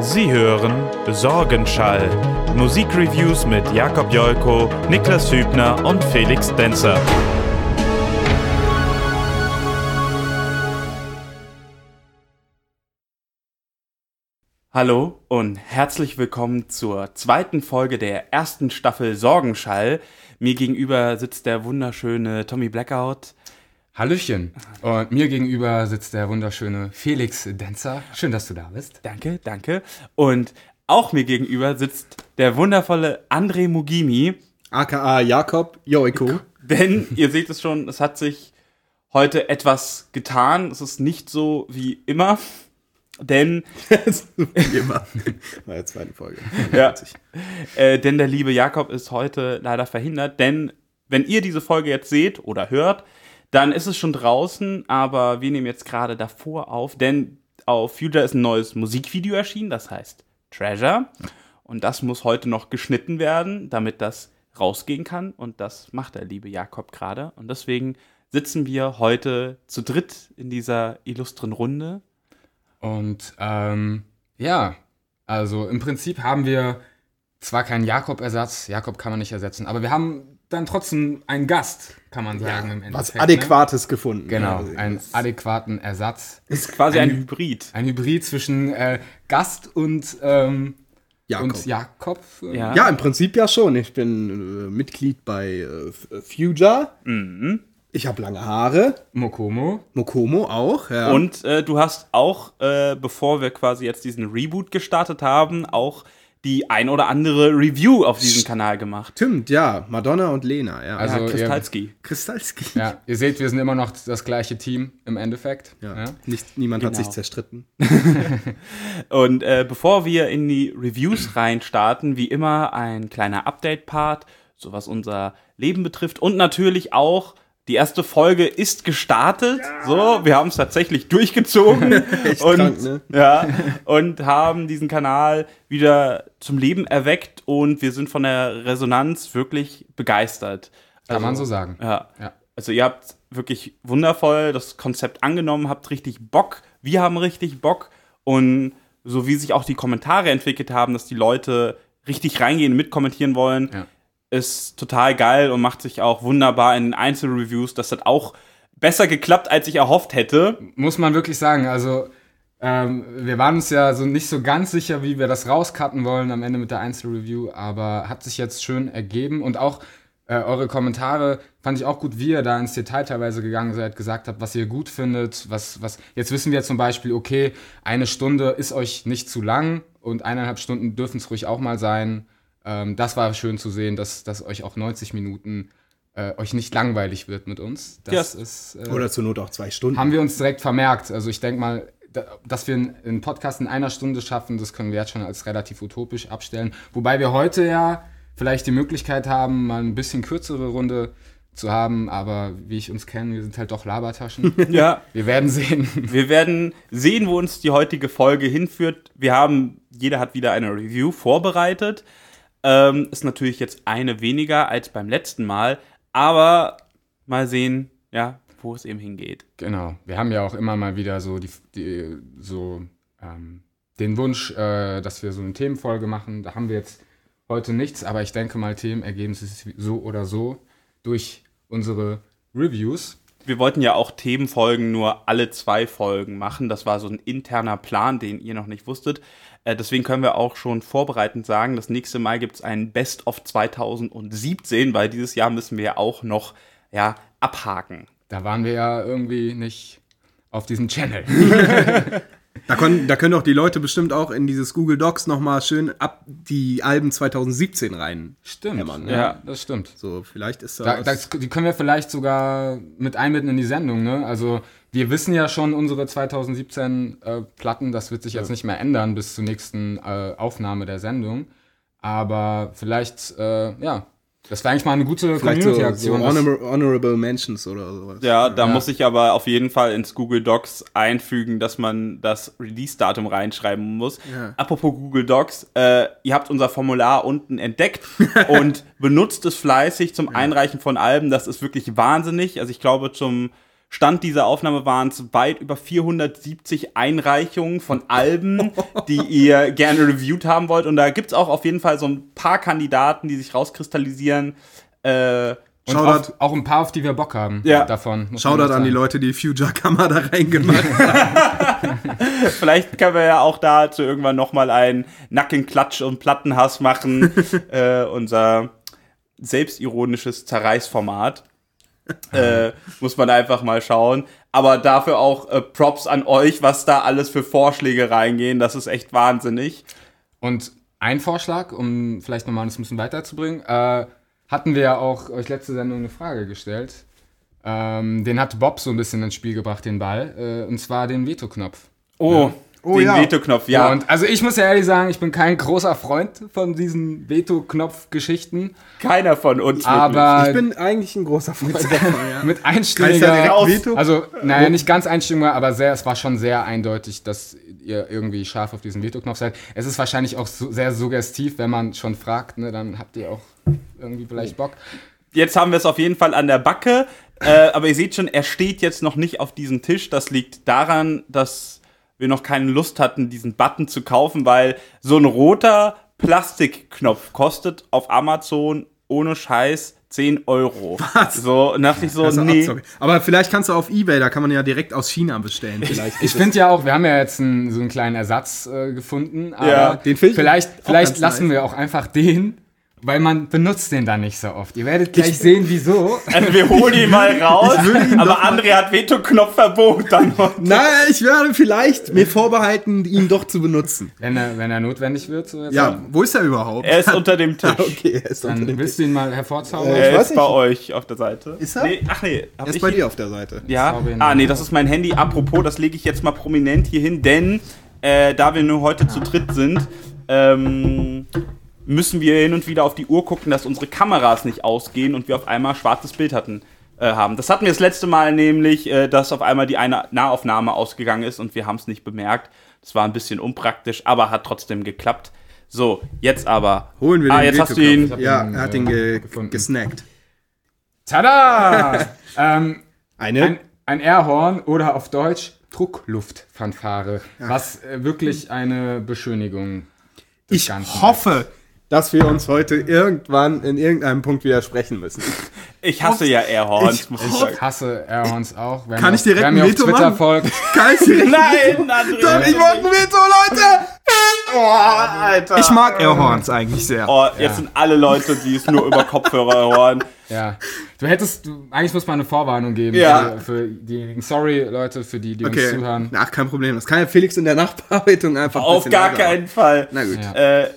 Sie hören Sorgenschall. Musikreviews mit Jakob Jolko, Niklas Hübner und Felix Denzer. Hallo und herzlich willkommen zur zweiten Folge der ersten Staffel Sorgenschall. Mir gegenüber sitzt der wunderschöne Tommy Blackout. Hallöchen. Und mir gegenüber sitzt der wunderschöne Felix Denzer. Schön, dass du da bist. Danke, danke. Und auch mir gegenüber sitzt der wundervolle André Mugimi. aka Jakob Joiko. Denn ihr seht es schon, es hat sich heute etwas getan. Es ist nicht so wie immer. Denn, Wie immer. Bei der zweiten Folge. ja, äh, denn der liebe Jakob ist heute leider verhindert. Denn wenn ihr diese Folge jetzt seht oder hört, dann ist es schon draußen, aber wir nehmen jetzt gerade davor auf, denn auf Future ist ein neues Musikvideo erschienen, das heißt Treasure. Und das muss heute noch geschnitten werden, damit das rausgehen kann. Und das macht der liebe Jakob gerade. Und deswegen sitzen wir heute zu dritt in dieser illustren Runde. Und ähm, ja, also im Prinzip haben wir zwar keinen Jakob-Ersatz, Jakob kann man nicht ersetzen, aber wir haben dann trotzdem einen Gast, kann man sagen, im Endeffekt. Was Adäquates gefunden. Ne? Genau, Also, einen adäquaten Ersatz. Ist quasi ein, Ein- Hybrid. Ein Hybrid zwischen äh, Gast und, ähm, Jakob. und Jakob. Ja. Ja, im Prinzip ja schon. Ich bin äh, Mitglied bei äh, äh, Future. Mhm. Ich habe lange Haare. Mokomo. Mokomo auch. Ja. Und äh, du hast auch, äh, bevor wir quasi jetzt diesen Reboot gestartet haben, auch die ein oder andere Review auf diesem Kanal gemacht. Stimmt, ja. Madonna und Lena. Ja. Also- ja, ihr- Kristalski. Ja, ihr seht, wir sind immer noch das gleiche Team im Endeffekt. Ja. Ja. Nicht, niemand hat Genau. sich zerstritten. Und äh, bevor wir in die Reviews reinstarten, wie immer ein kleiner Update-Part, so was unser Leben betrifft. Und natürlich auch, die erste Folge ist gestartet. So, wir haben es tatsächlich durchgezogen. Echt und, krank, ne? Ja, und haben diesen Kanal wieder zum Leben erweckt und wir sind von der Resonanz wirklich begeistert. Kann man so sagen. Ja. Ja. Also ihr habt wirklich wundervoll das Konzept angenommen, habt richtig Bock. Wir haben richtig Bock. Und so wie sich auch die Kommentare entwickelt haben, dass die Leute richtig reingehen, mitkommentieren wollen, Ja. Ist total geil und macht sich auch wunderbar in Einzelreviews. Das hat auch besser geklappt, als ich erhofft hätte. muss man wirklich sagen. Also, ähm, wir waren uns ja so nicht so ganz sicher, wie wir das rauscutten wollen am Ende mit der Einzelreview, aber hat sich jetzt schön ergeben und auch äh, eure Kommentare fand ich auch gut, wie ihr da ins Detail teilweise gegangen seid, gesagt habt, was ihr gut findet, was, was, jetzt wissen wir zum Beispiel, okay, eine Stunde ist euch nicht zu lang und eineinhalb Stunden dürfen es ruhig auch mal sein. Ähm, das war schön zu sehen, dass, dass euch auch 90 Minuten äh, euch nicht langweilig wird mit uns. Das Ja. ist, äh, Oder zur Not auch zwei Stunden. haben wir uns direkt vermerkt. Also ich denke mal, da- dass wir einen- einen Podcast in einer Stunde schaffen, das können wir jetzt schon als relativ utopisch abstellen. Wobei wir heute ja vielleicht die Möglichkeit haben, mal ein bisschen kürzere Runde zu haben, aber wie ich uns kenne, wir sind halt doch Labertaschen. Ja. wir werden sehen. Wir werden sehen, wo uns die heutige Folge hinführt. Wir haben, jeder hat wieder eine Review vorbereitet. Ähm, ist natürlich jetzt eine weniger als beim letzten Mal, aber mal sehen, ja, wo es eben hingeht. Genau. Wir haben ja auch immer mal wieder so die, die so ähm, den Wunsch, äh, dass wir so eine Themenfolge machen. Da haben wir jetzt heute nichts, aber ich denke mal, Themen ergeben sich so oder so durch unsere Reviews. Wir wollten ja auch Themenfolgen nur alle zwei Folgen machen. Das war so ein interner Plan, den ihr noch nicht wusstet. Äh, deswegen können wir auch schon vorbereitend sagen, das nächste Mal gibt es ein Best of 2017, weil dieses Jahr müssen wir ja auch noch ja, abhaken. Da waren wir ja irgendwie nicht auf diesem Channel. Da können, da können auch die Leute bestimmt auch in dieses Google Docs nochmal schön ab die Alben 2017 rein. Stimmt. Hämmern, ja, ja. das stimmt. So, vielleicht ist da, Da, das, die können wir vielleicht sogar mit einbinden in die Sendung, ne? Also wir wissen ja schon unsere 2017 äh, Platten, das wird sich jetzt nicht mehr ändern bis zur nächsten äh, Aufnahme der Sendung. Aber vielleicht, äh, ja, das wäre eigentlich mal eine gute vielleicht so, so Community-Aktion. das- honor, Honorable Mentions oder sowas. Ja, da Ja. muss ich aber auf jeden Fall ins Google Docs einfügen, dass man das Release-Datum reinschreiben muss. Ja. Apropos Google Docs, äh, ihr habt unser Formular unten entdeckt und benutzt es fleißig zum Einreichen von Alben. Das ist wirklich wahnsinnig. Also ich glaube, zum Stand dieser Aufnahme waren es weit über 470 Einreichungen von Alben, die ihr gerne reviewed haben wollt. Und da gibt's auch auf jeden Fall so ein paar Kandidaten, die sich rauskristallisieren. Äh, Und Shoutout. auf, auch ein paar, auf die wir Bock haben Ja. davon. Shoutout an die. Leute, die Future Kammer da reingemacht haben. Vielleicht können wir ja auch dazu irgendwann nochmal einen Nackenklatsch und Plattenhass machen. äh, unser selbstironisches Zerreißformat. Äh, muss man einfach mal schauen. Aber dafür auch äh, Props an euch, was da alles für Vorschläge reingehen. Das ist echt wahnsinnig. Und ein Vorschlag, um vielleicht nochmal das ein bisschen weiterzubringen, äh, hatten wir ja auch euch letzte Sendung eine Frage gestellt. Ähm, den hat Bob so ein bisschen ins Spiel gebracht, den Ball. Äh, und zwar den Veto-Knopf. Oh, Oh den ja. Veto-Knopf, ja. Und also ich muss ja ehrlich sagen, ich bin kein großer Freund von diesen Veto-Knopf-Geschichten. keiner von uns Aber Ich bin eigentlich ein großer Freund davon, ja. mit einstimmiger... Veto? Also, naja, nicht ganz einstimmiger, aber sehr, es war schon sehr eindeutig, dass ihr irgendwie scharf auf diesen Veto-Knopf seid. Es ist wahrscheinlich auch so, sehr suggestiv, wenn man schon fragt, ne, dann habt ihr auch irgendwie vielleicht Bock. Jetzt haben wir es auf jeden Fall an der Backe. Äh, aber ihr seht schon, er steht jetzt noch nicht auf diesem Tisch. Das liegt daran, dass wir noch keine Lust hatten, diesen Button zu kaufen, weil so ein roter Plastikknopf kostet auf Amazon ohne Scheiß 10 Euro. Was? So, und dachte ich so, ist nee. Abzocke. Aber vielleicht kannst du auf Ebay, da kann man ja direkt aus China bestellen. Vielleicht. Ich finde ja auch, wir haben ja jetzt einen, so einen kleinen Ersatz äh, gefunden, aber Ja, den vielleicht, vielleicht lassen nice. wir auch einfach den, weil man benutzt den dann nicht so oft. Ihr werdet gleich sehen, wieso. Also wir holen ihn mal raus, Ich aber André hat Veto-Knopfverbot dann noch. Nein, ich werde vielleicht mir vorbehalten, ihn doch zu benutzen. Wenn er, wenn er notwendig wird, so Ja, wo ist er überhaupt? Er ist unter dem Tisch. okay, er ist unter dann dem willst du ihn mal hervorzaubern. Äh, Er ich weiß ist bei nicht. euch auf der Seite. Ist er? Nee, ach nee, hab Er ist ich bei dir auf der Seite. Ja. Ah, nee, das ist mein Handy. Apropos, das lege ich jetzt mal prominent hier hin, denn äh, da wir nur heute zu dritt sind, ähm, müssen wir hin und wieder auf die Uhr gucken, dass unsere Kameras nicht ausgehen und wir auf einmal schwarzes Bild hatten. Äh, haben. Das hatten wir das letzte Mal nämlich, äh, dass auf einmal die eine Nahaufnahme ausgegangen ist und wir haben es nicht bemerkt. Das war ein bisschen unpraktisch, aber hat trotzdem geklappt. So, jetzt aber. Holen wir ah, den jetzt hast du ihn. Ja, ihn, er hat äh, ihn ge gefunden. gesnackt. Tada! ähm, Eine? ein, ein Airhorn oder auf Deutsch Druckluftfanfare, was äh, wirklich eine Beschönigung des ich Ganzen hoffe, dass wir uns heute irgendwann in irgendeinem Punkt widersprechen müssen. Ich hasse ja Airhorns, Ich- muss ich sagen. Ich hasse Airhorns auch. Wer Kann ich direkt ein mir auf Veto Twitter machen? folgt, Kann ich direkt Nein, André. Doch, ich wollte ein Veto, Leute! Oh, Alter. Ich mag Airhorns eigentlich sehr. Oh, jetzt sind alle Leute, die es nur über Kopfhörer hören. ja. Du hättest, du, eigentlich muss man eine Vorwarnung geben Ja. für, für diejenigen. Sorry, Leute, für die, die uns Okay, zuhören. ach, kein Problem. Das kann ja Felix in der Nachbearbeitung einfach ein Auf gar keinen Fall. Na gut. Ja. Äh,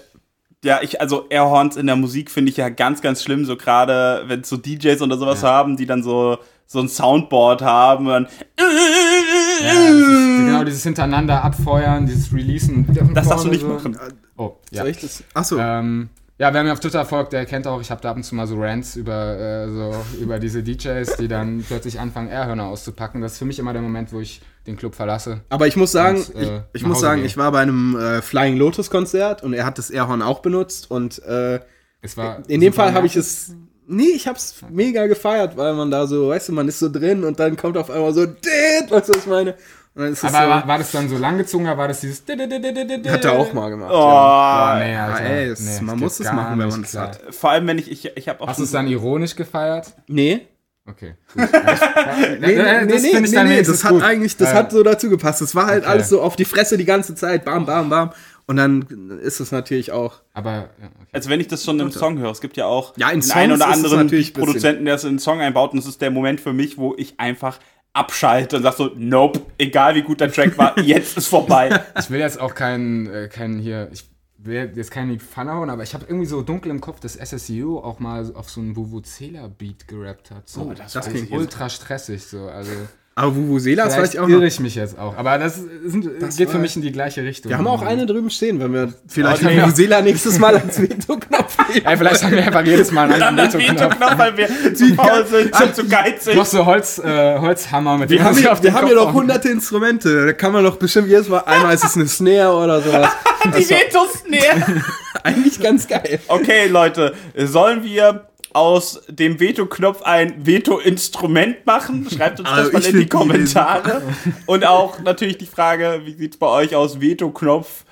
ja, ich, also Airhorns in der Musik finde ich ja ganz, ganz schlimm, so gerade, wenn so DJs oder sowas haben, die dann so, so ein Soundboard haben und dann Ja, ist, genau, dieses Hintereinander abfeuern, dieses Releasen. Das darfst du nicht so. machen. Oh, ja. Soll ich das? Achso. Ähm, ja, wer mir auf Twitter folgt, der kennt auch, ich habe da ab und zu mal so Rants über, äh, so, über diese DJs, die dann plötzlich anfangen, Airhörner auszupacken. Das ist für mich immer der Moment, wo ich den Club verlasse. Aber ich muss sagen, Und, äh, ich, ich muss sagen, gehen. ich war bei einem äh, Flying Lotus Konzert und er hat das Airhorn auch benutzt und äh, Es war in dem Fall habe ich es Nee, ich hab's mega gefeiert, weil man da so, weißt du, man ist so drin und dann kommt auf einmal so, "Dit", weißt du, was ich meine? Und dann ist es Aber so, war, war das dann so langgezogen oder war das dieses. hat er auch mal gemacht. Oh, ja. Oh, nee, Alter. Ah, ey, es- nee, man muss es machen, wenn man es hat. Vor allem, wenn ich, ich, ich habe auch Hast du es dann ironisch gefeiert? Nee, Okay. gut. nee, nee, das nee, ich nee, nee, wenigstens das hat gut. eigentlich, das Äh, hat so dazu gepasst. Das war halt okay. alles so auf die Fresse die ganze Zeit, bam, bam, bam. Und dann ist es natürlich auch, Aber, ja, okay. Also wenn ich das schon im Song höre, es gibt ja auch Ja, in den einen oder anderen Produzenten, der es in den Song einbaut und es ist der Moment für mich, wo ich einfach abschalte und sag so, nope, egal wie gut der Track war, jetzt ist vorbei. Ich will jetzt auch keinen, äh, keinen hier, ich will jetzt keinen Fun hauen, aber ich habe irgendwie so dunkel im Kopf, dass SSU auch mal auf so einen Vuvuzela-Beat gerappt hat. So. Oh, das das klingt ultra stressig so. Also aber Vuvuzela, das weiß vielleicht ich auch irre noch. ich mich jetzt auch. Aber das, sind, geht für mich in die gleiche Richtung. Wir haben auch eine drüben stehen, wenn wir vielleicht Okay. Vuvuzela nächstes Mal als Veto-Knopf nehmen. Ey, vielleicht haben wir einfach jedes Mal einen das Veto-Knopf. Veto-Knopf, weil wir zu faul sind, sind zu geizig. Noch so Holz, äh, Holzhammer mit Wir dem haben, hier, auf wir haben hier doch hauen. hunderte Instrumente. Da kann man doch bestimmt jedes Mal, einmal ist es eine Snare oder sowas. Die Vetos näher. Eigentlich ganz geil. Okay, Leute, sollen wir aus dem Veto-Knopf ein Veto-Instrument machen? Schreibt uns Also das mal in die Kommentare. Und auch natürlich die Frage, wie sieht's bei euch aus? Veto-Knopf,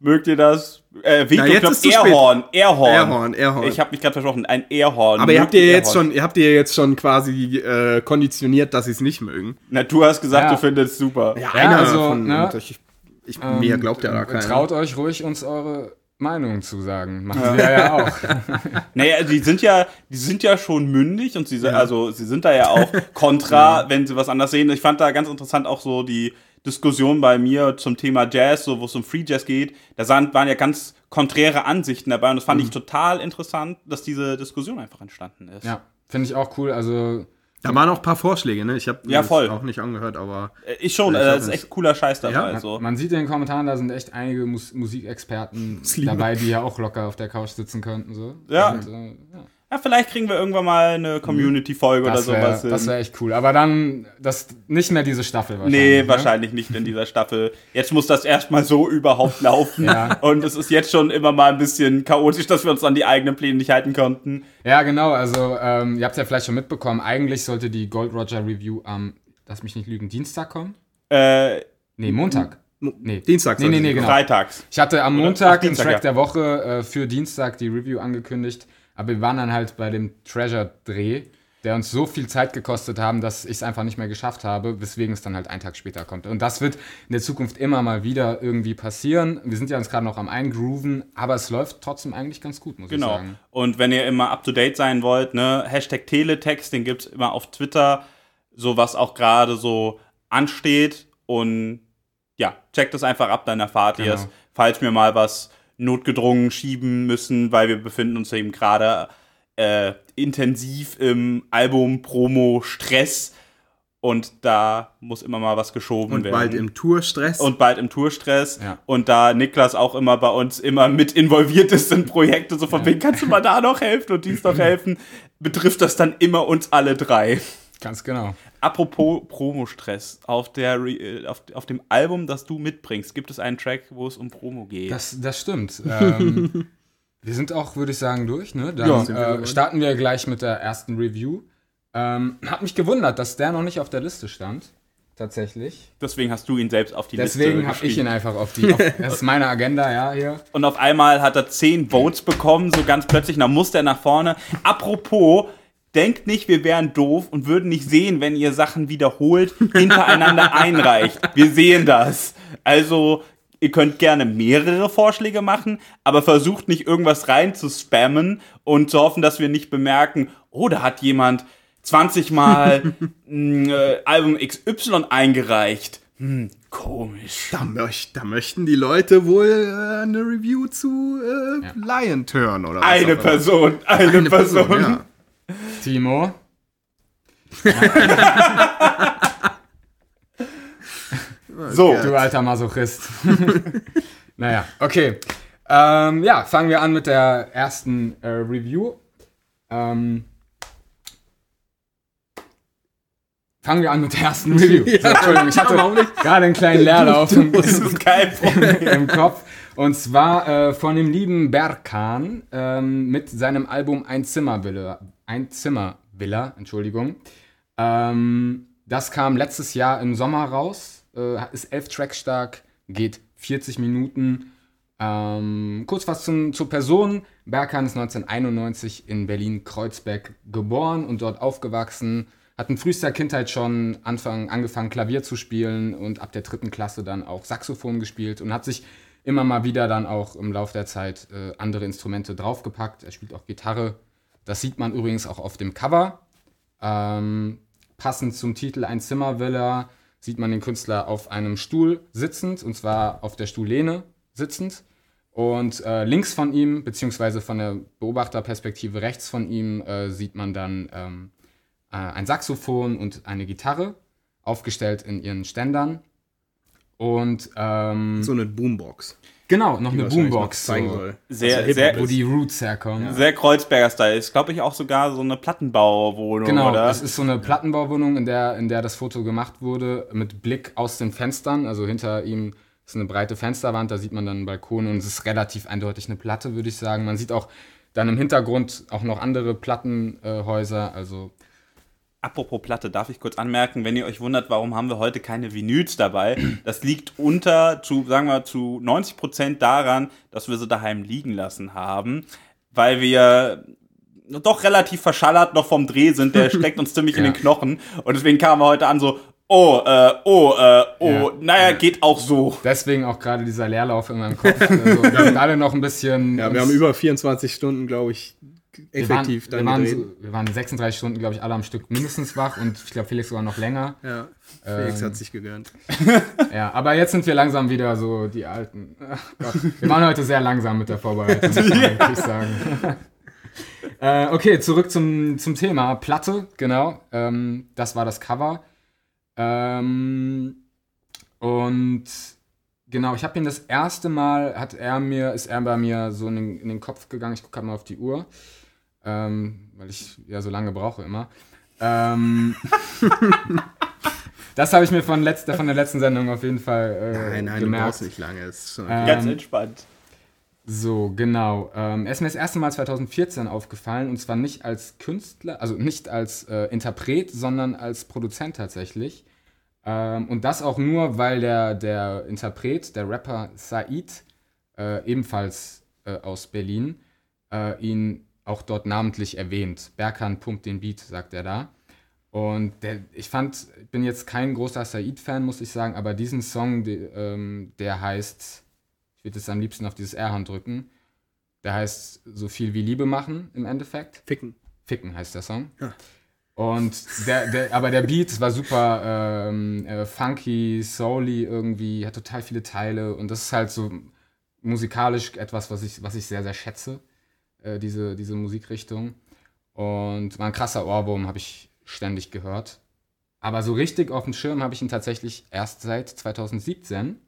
mögt ihr das? Äh, jetzt Veto-Knopf, ist zu spät. Airhorn, Airhorn. Airhorn, Airhorn. Ich habe mich gerade versprochen, ein Airhorn. Aber ihr habt ihr jetzt schon, ihr habt ihr jetzt schon quasi äh, konditioniert, dass sie es nicht mögen. Na, du hast gesagt, Ja. du findest es super. Ja, also, ne, und ich, ich, mir glaubt ja da keiner. Traut euch ruhig, uns eure Meinung zu sagen. Machen wir ja auch. Naja, die sind ja, die sind ja schon mündig und sie sind, also sie sind da ja auch kontra, wenn sie was anders sehen. Ich fand da ganz interessant auch so die Diskussion bei mir zum Thema Jazz, so wo es um Free Jazz geht. Da waren ja ganz konträre Ansichten dabei und das fand ich total interessant, dass diese Diskussion einfach entstanden ist. Ja, finde ich auch cool. Also, Da waren auch ein paar Vorschläge, ne? Ich habe Ja, voll. auch nicht angehört, aber Äh, Ich schon, Ich äh, auch das ist echt cooler Scheiß dabei. Ja, also. man sieht in den Kommentaren, da sind echt einige Mus Musikexperten dabei, die ja auch locker auf der Couch sitzen könnten. So. Ja. Und, äh, ja. Ja, vielleicht kriegen wir irgendwann mal eine Community-Folge oder Das wäre sowas. das hin. wär echt cool. Aber dann das nicht mehr diese Staffel wahrscheinlich. Nee, ne? wahrscheinlich nicht in dieser Staffel. Jetzt muss das erstmal so überhaupt laufen. Ja. Und es ist jetzt schon immer mal ein bisschen chaotisch, dass wir uns an die eigenen Pläne nicht halten konnten. Ja, genau. Also, ähm, ihr habt ja vielleicht schon mitbekommen, eigentlich sollte die Gold Roger Review am, lass mich nicht lügen, Dienstag kommen? Äh, Nee, Montag. Nee. Dienstag Nee, nee, nee, genau. freitags. Ich hatte am? Montag Ach, den Dienstag, Track ja. der Woche äh, für Dienstag die Review angekündigt, aber wir waren dann halt bei dem Treasure-Dreh, der uns so viel Zeit gekostet haben, dass ich es einfach nicht mehr geschafft habe, weswegen es dann halt einen Tag später kommt. Und das wird in der Zukunft immer mal wieder irgendwie passieren. Wir sind ja uns gerade noch am Eingrooven, aber es läuft trotzdem eigentlich ganz gut, muss ich Genau. sagen. Und wenn ihr immer up to date sein wollt, ne, Hashtag Teletext, den gibt's immer auf Twitter, so was auch gerade so ansteht. Und ja, checkt das einfach ab, dann erfahrt ihr es. Genau. Falls wir mal was notgedrungen schieben müssen, weil wir befinden uns eben gerade äh, intensiv im Album-Promo-Stress. Und da muss immer mal was geschoben Und werden. bald im Tourstress. und bald im Tourstress. Ja. Und da Niklas auch immer bei uns immer mit involviert ist in Projekte, so von wegen, kannst du mal da noch helfen und dies noch helfen, betrifft das dann immer uns alle drei. Ganz genau. Apropos Promo-Stress, auf, der äh, auf, auf dem Album, das du mitbringst, gibt es einen Track, wo es um Promo geht. Das, das stimmt. ähm, wir sind auch, würde ich sagen, durch. Ne? Ja, Dann wir äh, starten wir gleich mit der ersten Review. Ähm, hat mich gewundert, dass der noch nicht auf der Liste stand. Tatsächlich. Deswegen hast du ihn selbst auf die Deswegen Liste habe ich ihn einfach auf die. Auf, das ist meine Agenda, ja, hier. Und auf einmal hat er zehn Votes bekommen, so ganz plötzlich, dann musste er nach vorne. Apropos, denkt nicht, wir wären doof und würden nicht sehen, wenn ihr Sachen wiederholt hintereinander einreicht. Wir sehen das. Also, ihr könnt gerne mehrere Vorschläge machen, aber versucht nicht irgendwas rein zu spammen und zu hoffen, dass wir nicht bemerken, oh, da hat jemand 20 Mal ein äh, Album XY eingereicht. Hm, komisch. da, möcht, da möchten die Leute wohl äh, eine Review zu äh, Lion Turn oder was Eine. Person, eine, Eine Person. Person, ja. Timo. So, Du alter Masochist. naja, okay. Ähm, ja, fangen wir an mit der ersten äh, Review. Ähm, fangen wir an mit der ersten Review. so, Entschuldigung, ich hatte gerade einen kleinen Leerlauf im, Problem. im Kopf. Und zwar äh, von dem lieben Berkan ähm, mit seinem Album Ein Zimmervilla. Ein Zimmervilla, Entschuldigung. Ähm, das kam letztes Jahr im Sommer raus. Äh, ist elf Tracks stark, geht 40 Minuten. Ähm, kurz was zum, zur Person. Berkan ist 1991 in Berlin-Kreuzberg geboren und dort aufgewachsen. Hat in frühester Kindheit schon Anfang, angefangen, Klavier zu spielen und ab der dritten Klasse dann auch Saxophon gespielt und hat sich immer mal wieder dann auch im Laufe der Zeit äh, andere Instrumente draufgepackt. Er spielt auch Gitarre. Das sieht man übrigens auch auf dem Cover. Ähm, passend zum Titel Ein Zimmervilla sieht man den Künstler auf einem Stuhl sitzend, und zwar auf der Stuhllehne sitzend. Und äh, links von ihm, beziehungsweise von der Beobachterperspektive rechts von ihm, äh, sieht man dann ähm, äh, ein Saxophon und eine Gitarre, aufgestellt in ihren Ständern. Und ähm, So eine Boombox. Genau, noch die eine Boombox, zeigen so, soll. Sehr, Also sehr, wo die Roots herkommen. sehr Kreuzberger-Style. Ist, glaube ich, auch sogar so eine Plattenbauwohnung, Genau, oder? es ist so eine Plattenbauwohnung, in der, in der das Foto gemacht wurde, mit Blick aus den Fenstern. Also hinter ihm ist eine breite Fensterwand, da sieht man dann einen Balkon und es ist relativ eindeutig eine Platte, würde ich sagen. Man sieht auch Dann im Hintergrund auch noch andere Plattenhäuser, äh, also Apropos Platte, darf ich kurz anmerken, wenn ihr euch wundert, warum haben wir heute keine Vinyls dabei? Das liegt unter, zu, sagen wir, zu 90 Prozent daran, dass wir sie daheim liegen lassen haben, weil wir doch relativ verschallert noch vom Dreh sind. Der steckt uns ziemlich ja. in den Knochen. Und deswegen kamen wir heute an so, oh, äh, oh, äh, oh, ja. naja, ja. geht auch so. Deswegen auch gerade dieser Leerlauf in meinem Kopf. Also, wir haben gerade noch ein bisschen. Ja, wir haben über 24 Stunden, glaube ich, effektiv wir waren, wir waren, wir waren 36 Stunden, glaube ich, alle am Stück mindestens wach und ich glaube, Felix sogar noch länger. Ja, Felix ähm, hat sich gegönnt. ja, aber jetzt sind wir langsam wieder so die Alten. wir waren heute sehr langsam mit der Vorbereitung, muss ich sagen. äh, okay, zurück zum, zum Thema. Platte, genau. Ähm, das war das Cover. Ähm, und genau, ich habe ihn das erste Mal, hat er mir, ist er bei mir so in den, in den Kopf gegangen. Ich gucke gerade mal auf die Uhr ähm, weil ich ja so lange brauche immer. Ähm, das habe ich mir von, letzter, von der letzten Sendung auf jeden Fall äh, nein, nein, gemerkt. Du brauchst nicht lange. Ist schon ähm, ganz entspannt. So, genau. Ähm, er ist mir das erste Mal 2014 aufgefallen und zwar nicht als Künstler, also nicht als äh, Interpret, sondern als Produzent tatsächlich. Ähm, und das auch nur, weil der, der Interpret, der Rapper Said, äh, ebenfalls äh, aus Berlin, äh, ihn auch dort namentlich erwähnt. Berkan pumpt den Beat, sagt er da. Und der, ich fand, ich bin jetzt kein großer Said-Fan, muss ich sagen, aber diesen Song, die, ähm, der heißt, ich würde es am liebsten auf dieses R-Hand drücken, der heißt so viel wie Liebe machen im Endeffekt. Ficken. Ficken heißt der Song. Ja. Und der, der, aber der Beat war super ähm, äh, funky, souly irgendwie, hat total viele Teile und das ist halt so musikalisch etwas, was ich, was ich sehr, sehr schätze. Äh, diese, diese Musikrichtung. Und war ein krasser Ohrwurm, habe ich ständig gehört. Aber so richtig auf dem Schirm habe ich ihn tatsächlich erst seit 2017.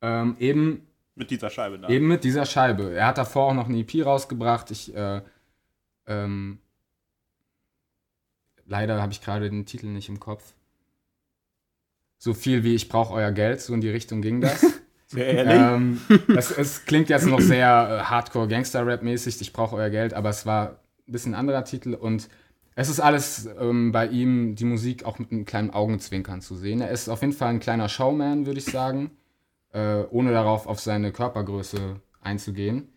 Ähm, eben mit dieser Scheibe da. Eben mit dieser Scheibe. Er hat davor auch noch eine EP rausgebracht. Ich, äh, ähm, leider habe ich gerade den Titel nicht im Kopf. So viel wie ich brauche euer Geld, so in die Richtung ging das. Sehr ehrlich. Ähm, es, es, klingt jetzt noch sehr äh, Hardcore-Gangster-Rap-mäßig, ich brauche euer Geld, aber es war ein bisschen ein anderer Titel und es ist alles ähm, bei ihm, die Musik auch mit einem kleinen Augenzwinkern zu sehen. Er ist auf jeden Fall ein kleiner Showman, würde ich sagen, äh, ohne darauf auf seine Körpergröße einzugehen.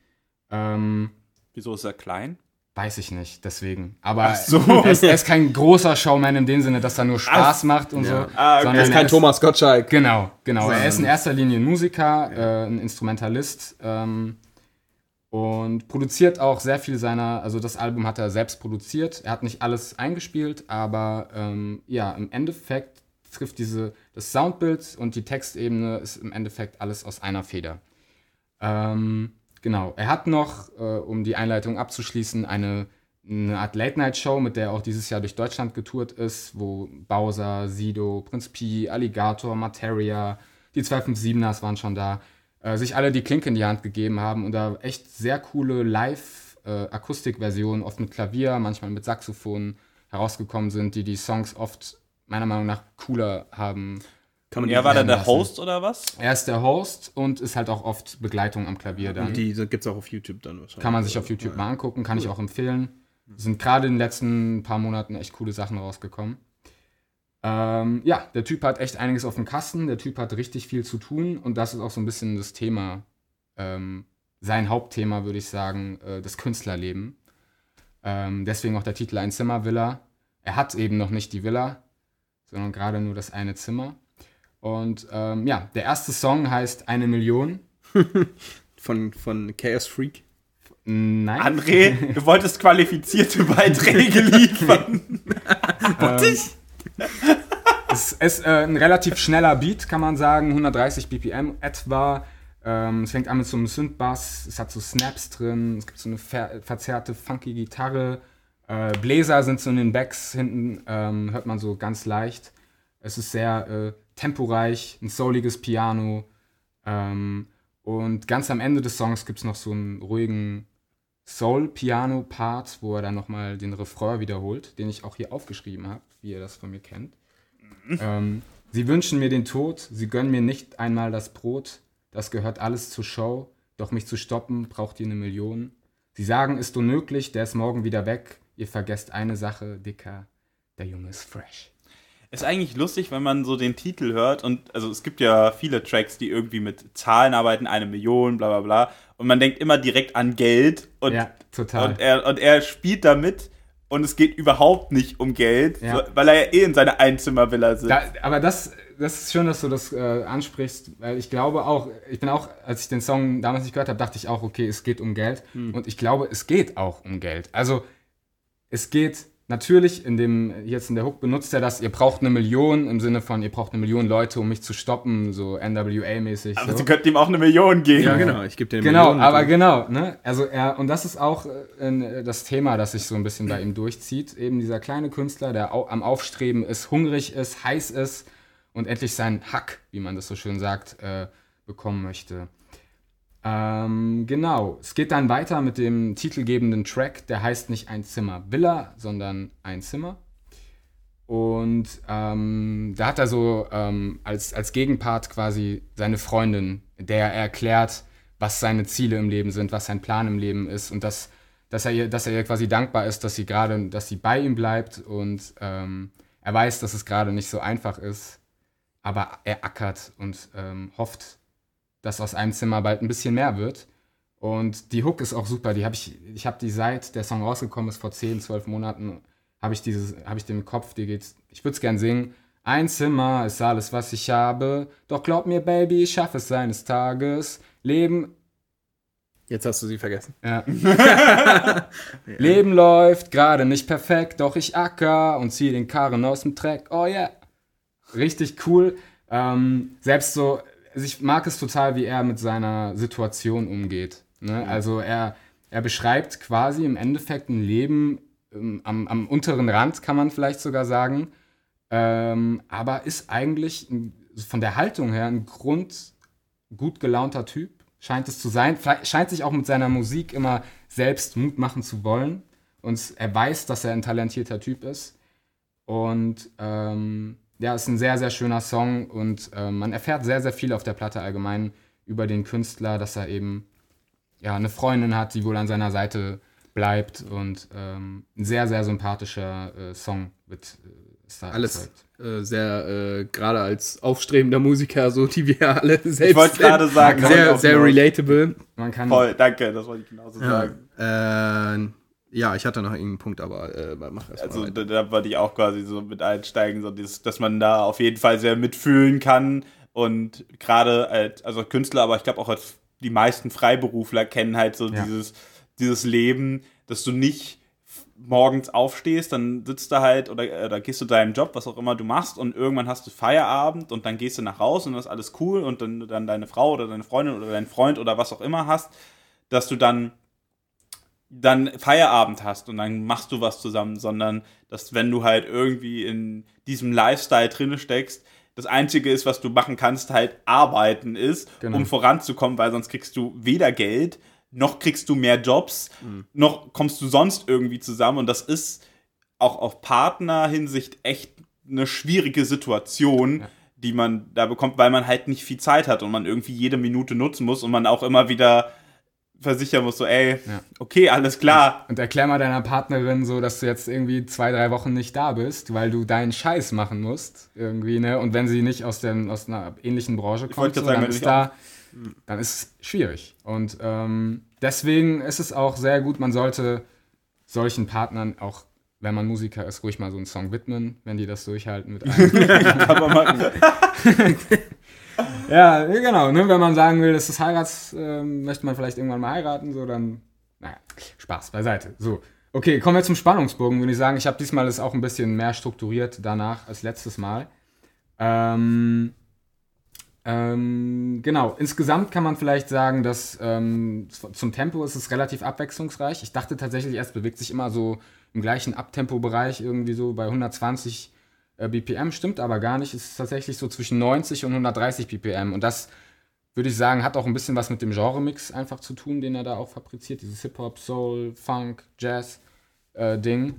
Ähm, Wieso ist er klein? Weiß ich nicht, deswegen. Aber so. er, ist, er, ist, kein großer Showman in dem Sinne, dass er nur Spaß Ach, macht und ja. so. Ah, okay. Er ist kein er ist, Thomas Gottschalk. Genau, genau. Er ist in erster Linie ein Musiker, ja. äh, ein Instrumentalist ähm, und produziert auch sehr viel seiner, also das Album hat er selbst produziert. Er hat nicht alles eingespielt, aber ähm, ja, im Endeffekt trifft diese, das Soundbild und die Textebene ist im Endeffekt alles aus einer Feder. Ähm, Genau. Er hat noch, äh, um die Einleitung abzuschließen, eine, eine Art Late-Night-Show, mit der er auch dieses Jahr durch Deutschland getourt ist, wo Bowser, Sido, Prinz Pi, Alligator, Materia, die 257ers waren schon da, äh, sich alle die Klinke in die Hand gegeben haben und da echt sehr coole Live-Akustikversionen, oft mit Klavier, manchmal mit Saxophon herausgekommen sind, die die Songs oft meiner Meinung nach cooler haben er war dann der lassen. Host oder was? Er ist der Host und ist halt auch oft Begleitung am Klavier dann. Und die gibt es auch auf YouTube dann wahrscheinlich. Kann man sich auf YouTube ja. mal angucken, kann cool. ich auch empfehlen. Sind gerade in den letzten paar Monaten echt coole Sachen rausgekommen. Ähm, ja, der Typ hat echt einiges auf dem Kasten, der Typ hat richtig viel zu tun und das ist auch so ein bisschen das Thema, ähm, sein Hauptthema, würde ich sagen, äh, das Künstlerleben. Ähm, deswegen auch der Titel Ein Zimmer-Villa. Er hat eben noch nicht die Villa, sondern gerade nur das eine Zimmer. Und ähm, ja, der erste Song heißt Eine Million. von, von Chaos Freak. Nein. André, du wolltest qualifizierte Beiträge liefern. Wollte ich? es ist äh, ein relativ schneller Beat, kann man sagen. 130 BPM etwa. Ähm, es fängt an mit so einem Synth-Bass. Es hat so Snaps drin. Es gibt so eine ver verzerrte, funky Gitarre. Äh, Bläser sind so in den Backs hinten. Ähm, hört man so ganz leicht. Es ist sehr äh, temporeich, ein souliges Piano. Ähm, und ganz am Ende des Songs gibt es noch so einen ruhigen Soul-Piano-Part, wo er dann nochmal den Refrain wiederholt, den ich auch hier aufgeschrieben habe, wie ihr das von mir kennt. Mhm. Ähm, sie wünschen mir den Tod, sie gönnen mir nicht einmal das Brot, das gehört alles zur Show, doch mich zu stoppen braucht ihr eine Million. Sie sagen, ist unmöglich, der ist morgen wieder weg. Ihr vergesst eine Sache, Dicker, der Junge ist fresh. Ist eigentlich lustig, wenn man so den Titel hört und also es gibt ja viele Tracks, die irgendwie mit Zahlen arbeiten, eine Million, bla bla bla. Und man denkt immer direkt an Geld und, Ja, total. und, er, und er spielt damit und es geht überhaupt nicht um Geld, Ja. so, weil er ja eh in seiner Einzimmervilla sitzt. Da, aber das, das ist schön, dass du das äh, ansprichst, weil ich glaube auch, ich bin auch, als ich den Song damals nicht gehört habe, dachte ich auch, okay, es geht um Geld. Und ich glaube, es geht auch um Geld. Also es geht natürlich, in dem, jetzt in der Hook benutzt er das, ihr braucht eine Million, im Sinne von, ihr braucht eine Million Leute, um mich zu stoppen, so NWA-mäßig. aber so. sie könnten ihm auch eine Million geben. Ja, genau. Ich gebe dir eine Genau, Million. aber genau, ne? Also er, und das ist auch äh, äh, das Thema, das sich so ein bisschen bei ihm durchzieht. Eben dieser kleine Künstler, der au am Aufstreben ist, hungrig ist, heiß ist und endlich seinen Hack, wie man das so schön sagt, äh, bekommen möchte. Ähm, genau, es geht dann weiter mit dem titelgebenden Track, der heißt nicht ein Zimmer Villa, sondern ein Zimmer. Und ähm, da hat er so ähm, als, als Gegenpart quasi seine Freundin, der er erklärt, was seine Ziele im Leben sind, was sein Plan im Leben ist und dass, dass, er, ihr, dass er ihr quasi dankbar ist, dass sie gerade, dass sie bei ihm bleibt und ähm, er weiß, dass es gerade nicht so einfach ist, aber er ackert und ähm, hofft, dass aus einem Zimmer bald ein bisschen mehr wird. Und die Hook ist auch super. Die habe ich, ich habe die seit der Song rausgekommen ist vor 10, 12 Monaten, habe ich dieses, habe ich den im Kopf, die geht's, ich würde es gern singen. Ein Zimmer ist alles, was ich habe. Doch glaub mir, Baby, ich schaffe es eines Tages. Leben, Jetzt hast du sie vergessen. ja. Leben läuft gerade nicht perfekt, doch ich acker und ziehe den Karren aus dem Dreck. Oh yeah. Richtig cool. Ähm, selbst so, also ich mag es total, wie er mit seiner Situation umgeht. Ne? Also er, er beschreibt quasi im Endeffekt ein Leben ähm, am, am unteren Rand, kann man vielleicht sogar sagen. Ähm, aber ist eigentlich ein, von der Haltung her ein Grund gut gelaunter Typ, scheint es zu sein. Vielleicht scheint sich auch mit seiner Musik immer selbst Mut machen zu wollen. Und er weiß, dass er ein talentierter Typ ist. Und ähm, ja, ist ein sehr, sehr schöner Song. Und ähm, man erfährt sehr, sehr viel auf der Platte allgemein über den Künstler, dass er eben ja, eine Freundin hat, die wohl an seiner Seite bleibt. Und ähm, ein sehr, sehr sympathischer äh, Song wird äh, ist da Alles äh, sehr, äh, gerade als aufstrebender Musiker, so die wir alle selbst Ich wollte gerade sagen, sehr, sehr relatable. Man kann Voll, danke, das wollte ich genauso Ja, sagen. Äh, ja, ich hatte noch irgendeinen Punkt, aber äh, mach erst Also mal. da, da wollte ich auch quasi so mit einsteigen, so dieses, dass man da auf jeden Fall sehr mitfühlen kann und gerade als also Künstler, aber ich glaube auch als die meisten Freiberufler kennen halt so Ja. dieses, dieses Leben, dass du nicht morgens aufstehst, dann sitzt du halt oder, oder gehst du deinem Job, was auch immer du machst und irgendwann hast du Feierabend und dann gehst du nach Hause und das ist alles cool und dann, dann deine Frau oder deine Freundin oder dein Freund oder was auch immer hast, dass du dann dann Feierabend hast und dann machst du was zusammen, sondern dass wenn du halt irgendwie in diesem Lifestyle drinne steckst, das Einzige ist, was du machen kannst, halt arbeiten ist, Genau. um voranzukommen, weil sonst kriegst du weder Geld, noch kriegst du mehr Jobs, noch kommst du sonst irgendwie zusammen. Und das ist auch auf Partnerhinsicht echt eine schwierige Situation, die man da bekommt, weil man halt nicht viel Zeit hat und man irgendwie jede Minute nutzen muss und man auch immer wieder versichern muss, so, ey, Ja. okay, alles klar. Und erklär mal deiner Partnerin so, dass du jetzt irgendwie zwei, drei Wochen nicht da bist, weil du deinen Scheiß machen musst. Irgendwie, ne? Und wenn sie nicht aus, dem, aus einer ähnlichen Branche kommt, so, sagen, dann ist da, dann ist es schwierig. Und ähm, deswegen ist es auch sehr gut, man sollte solchen Partnern auch, wenn man Musiker ist, ruhig mal so einen Song widmen, wenn die das durchhalten mit einem. Ja, genau. Ne? Wenn man sagen will, das ist Heirats, ähm, möchte man vielleicht irgendwann mal heiraten, so dann, naja, Spaß beiseite. So, okay, kommen wir zum Spannungsbogen, würde ich sagen. Ich habe diesmal es auch ein bisschen mehr strukturiert danach als letztes Mal. Ähm, ähm, genau, insgesamt kann man vielleicht sagen, dass ähm, zum Tempo ist es relativ abwechslungsreich. Ich dachte tatsächlich, erst bewegt sich immer so im gleichen Abtempo-Bereich, irgendwie so bei 120 äh, BPM, stimmt aber gar nicht. Es ist tatsächlich so zwischen 90 und 130 BPM. Und das, würde ich sagen, hat auch ein bisschen was mit dem Genre-Mix einfach zu tun, den er da auch fabriziert. Dieses Hip-Hop, Soul, Funk, Jazz-Ding.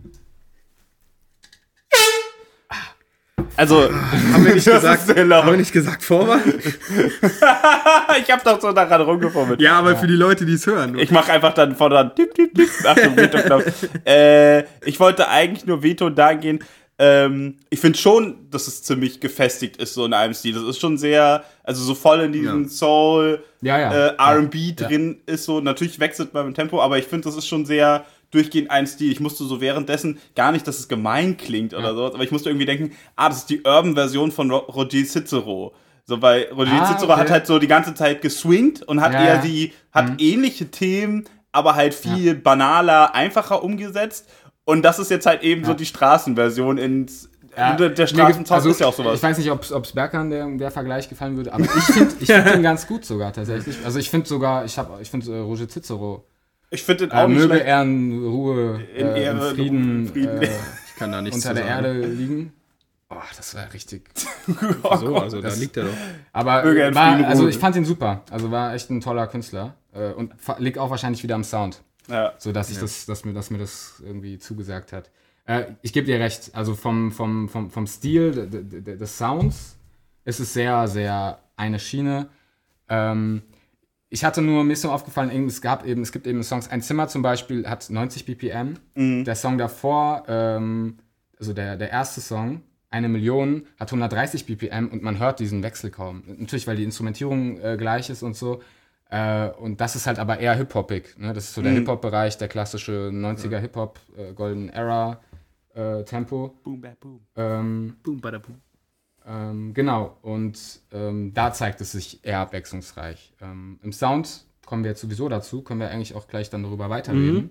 Also, Haben wir nicht Das gesagt, haben wir nicht gesagt Vorwand? ich habe doch so daran rumgefummelt. Ja, aber für die Leute, die es hören. Ich mache einfach dann von dann. Tipp, tipp, tipp. Achtung, Veto-Knopf. äh, ich wollte eigentlich nur Veto da gehen. Ähm, ich finde schon, dass es ziemlich gefestigt ist, so in einem Stil. Das ist schon sehr, also so voll in diesem Ja. Soul, Ja, ja. äh, RB drin ist so. Natürlich wechselt man mit dem Tempo, aber ich finde, das ist schon sehr durchgehend ein Stil. Ich musste so währenddessen gar nicht, dass es gemein klingt oder so, aber ich musste irgendwie denken, ah, das ist die Urban-Version von Ro Roger Cicero. So, weil Roger Ah, Cicero hat okay. halt so die ganze Zeit geswingt und hat eher die, hat ähnliche Themen, aber halt viel banaler, einfacher umgesetzt. Und das ist jetzt halt eben so die Straßenversion ins. Ja, der Straßensound ge- ist ja auch sowas. Ich weiß nicht, ob es Berkan der, der Vergleich gefallen würde, aber ich finde ich find den ganz gut sogar tatsächlich. Also ich finde sogar, ich habe, ich finde äh, Roger Cicero, Ich finde den äh, auch nicht möge schlecht. er in Ruhe, In äh, Ehre, in Frieden, Frieden. Äh, Ich kann da nichts unter zu der. Erde liegen. Oh, das war richtig. So, also da liegt er doch. Aber Möge er in war, Frieden also ich fand ihn super. Also war echt ein toller Künstler äh, und liegt auch wahrscheinlich wieder am Sound. Ja. so dass ich das, dass mir, dass mir das irgendwie zugesagt hat. Äh, ich gebe dir recht, also vom, vom, vom, vom Stil de- de- de- des Sounds ist es sehr, sehr eine Schiene. Ähm, ich hatte nur, mir ist nur aufgefallen, es gab eben, es gibt eben Songs, ein Zimmer zum Beispiel hat 90 BPM, der Song davor, ähm, also der, der erste Song, eine Million, hat 130 BPM und man hört diesen Wechsel kaum. Natürlich, weil die Instrumentierung äh, gleich ist und so. Äh, und das ist halt aber eher hip-hoppig. Ne? Das ist so der Hip-Hop-Bereich, der klassische 90er Hip-Hop, äh, Golden Era äh, Tempo. Boom, bam, boom. Ähm, Boom, bada boom. ähm, genau, und ähm, da zeigt es sich eher abwechslungsreich. Ähm, Im Sound kommen wir jetzt sowieso dazu, können wir eigentlich auch gleich dann darüber weiterreden.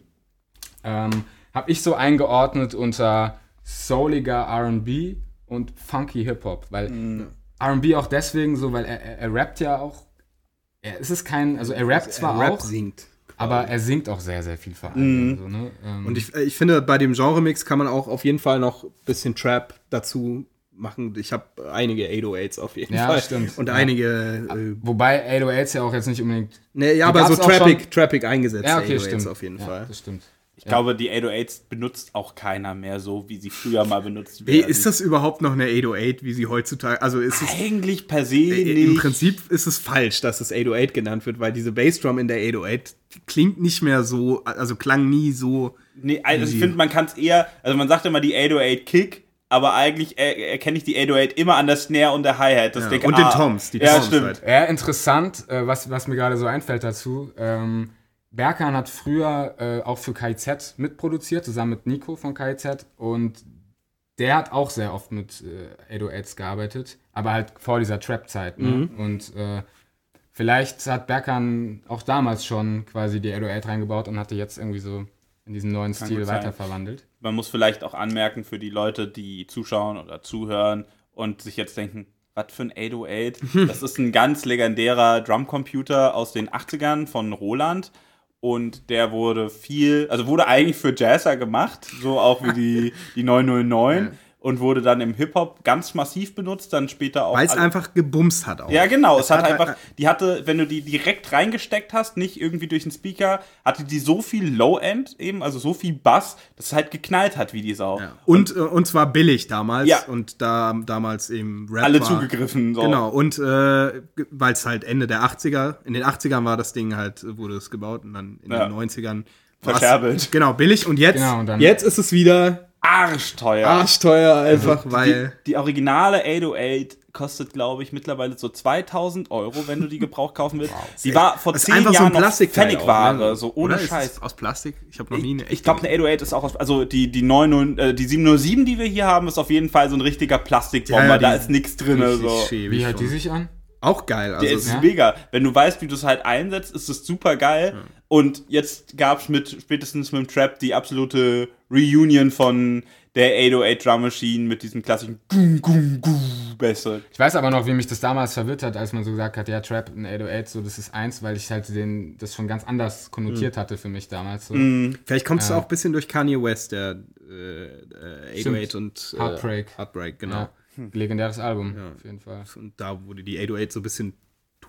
Ähm, Habe ich so eingeordnet unter souliger RB und funky Hip-Hop, weil RB auch deswegen so, weil er, er, er rappt ja auch. Er, es ist kein, also er rappt zwar Er auch, singt. aber er singt auch sehr, sehr viel vor allem. So, ne? ähm, Und ich, äh, ich finde, bei dem Genre-Mix kann man auch auf jeden Fall noch ein bisschen Trap dazu machen. Ich habe einige 808s auf jeden Ja, Fall. stimmt. Und Ja. einige. Äh, wobei 808s ja auch jetzt nicht unbedingt. ne, ja, aber so trappig eingesetzt. Ja, okay, 808s stimmt. auf jeden ja, Fall. Das stimmt. Ich glaube, die 808s benutzt auch keiner mehr so, wie sie früher mal benutzt werden. ist das überhaupt noch eine 808, wie sie heutzutage. Also ist es. eigentlich per se Äh, nicht. Im Prinzip ist es falsch, dass es 808 genannt wird, weil diese Bassdrum in der 808 klingt nicht mehr so, also klang nie so. Nee, also ich finde, man kann es eher, also man sagt immer die 808 Kick, aber eigentlich äh, erkenne ich die 808 immer an der Snare und der Hi-Hat. Ja, und den Toms, die ja, Toms stimmt. halt. Ja, interessant, äh, was, was mir gerade so einfällt dazu. Ähm, Berkan hat früher äh, auch für KIZ mitproduziert, zusammen mit Nico von KIZ. Und der hat auch sehr oft mit äh, 808s gearbeitet, aber halt vor dieser Trap-Zeit. Ne? Und äh, vielleicht hat Berkan auch damals schon quasi die 808 reingebaut und hatte jetzt irgendwie so in diesen neuen Stil gut sein. weiterverwandelt. Man muss vielleicht auch anmerken für die Leute, die zuschauen oder zuhören und sich jetzt denken, was für ein 808? Das ist ein ganz legendärer Drumcomputer aus den 80ern von Roland. Und der wurde viel, also wurde eigentlich für Jazzer gemacht, so auch wie die, die 909. Und wurde dann im Hip-Hop ganz massiv benutzt, dann später auch. Weil es einfach gebumst hat auch. Ja, genau. Es hat hat- einfach, die hatte, wenn du die direkt reingesteckt hast, nicht irgendwie durch den Speaker, hatte die so viel Low-End eben, also so viel Bass, dass es halt geknallt hat wie die Sau. Und, äh, und zwar billig damals. Ja. Und da damals eben Rap Alle war. zugegriffen. So. Genau, und äh, weil es halt Ende der 80er, in den 80ern war das Ding halt, wurde es gebaut und dann in Ja. den 90ern war's- Verscherbelt. Genau, billig und jetzt, Genau, und dann- jetzt ist es wieder Arschteuer. arschteuer einfach, weil Die, die originale 808 kostet, glaube ich, mittlerweile so 2000 Euro, wenn du die gebraucht kaufen willst. Die war vor 10 einfach so Jahren ein noch Plastikteil Pfennigware, auch, ne? so ohne Oder? Ist Scheiß. es aus Plastik? Ich habe noch nie eine Ich, ich glaube, eine 808 ist auch aus, also die, die 90, äh, die 707, die wir hier haben, ist auf jeden Fall so ein richtiger Plastikbomber, Ja, ja, da ist nichts drin. So. Wie hört die sich an? Auch geil. Also, Der ist ja. mega. Wenn du weißt, wie du es halt einsetzt, ist es super geil. Und jetzt gab es mit spätestens mit dem Trap die absolute Reunion von der 808 Drum Machine mit diesem klassischen Gung, Gung, Gung Bässe. Ich weiß aber noch, wie mich das damals verwirrt hat, als man so gesagt hat, ja, Trap in 808, so, das ist eins, weil ich halt den, das schon ganz anders konnotiert hatte für mich damals. So. Vielleicht kommt es Ja. auch ein bisschen durch Kanye West, der äh, äh, 808 und äh, Heartbreak. Heartbreak, genau. Ja. Legendäres Album, auf jeden Fall. Und da wurde die 808 so ein bisschen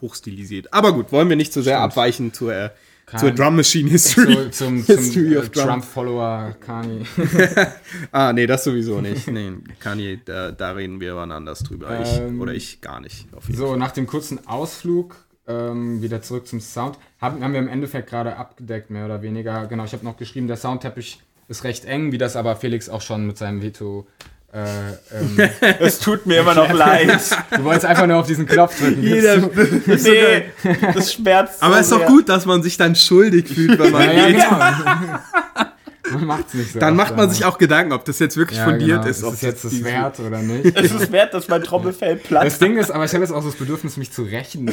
hochstilisiert. Aber gut, wollen wir nicht zu sehr abweichen zur, äh, zur Drum Machine History. Zum, History zum of äh, Drum. Trump-Follower Kanye. Ah, nee, das sowieso nicht. Nee, Kanye, da, da reden wir wann anders drüber. Ich, Ähm, oder ich gar nicht. So, nach dem kurzen Ausflug ähm, wieder zurück zum Sound. Haben, haben wir im Endeffekt gerade abgedeckt, mehr oder weniger. Genau, ich habe noch geschrieben, der Soundteppich ist recht eng, wie das aber Felix auch schon mit seinem Veto. Äh, ähm, Es tut mir immer noch leid. du wolltest einfach nur auf diesen Knopf drücken. Jeder, nee, das schmerzt aber so es ist doch gut, dass man sich dann schuldig fühlt, wenn man Ja, ja, geht. genau. man macht's nicht so. Dann oft, macht man sich auch Gedanken, ob das jetzt wirklich ja, fundiert genau. ist. ob Ist es jetzt das wert oder nicht? Es ist wert, dass mein Trommelfell Das platzt. Ding ist, aber ich habe jetzt auch so das Bedürfnis, mich zu rächen.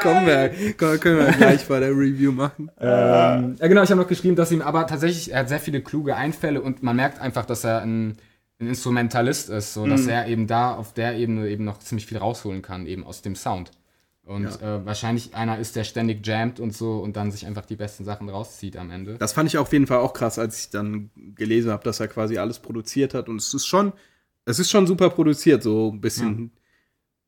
Kommen wir, können können wir gleich bei der Review machen. Ähm, ja, genau, ich habe noch geschrieben, dass ihm aber tatsächlich, er hat sehr viele kluge Einfälle und man merkt einfach, dass er ein, ein Instrumentalist ist, so dass er eben da auf der Ebene eben noch ziemlich viel rausholen kann, eben aus dem Sound. Und äh, wahrscheinlich einer ist, der ständig jammt und so und dann sich einfach die besten Sachen rauszieht am Ende. Das fand ich auf jeden Fall auch krass, als ich dann gelesen habe, dass er quasi alles produziert hat. Und es ist schon, es ist schon super produziert, so ein bisschen,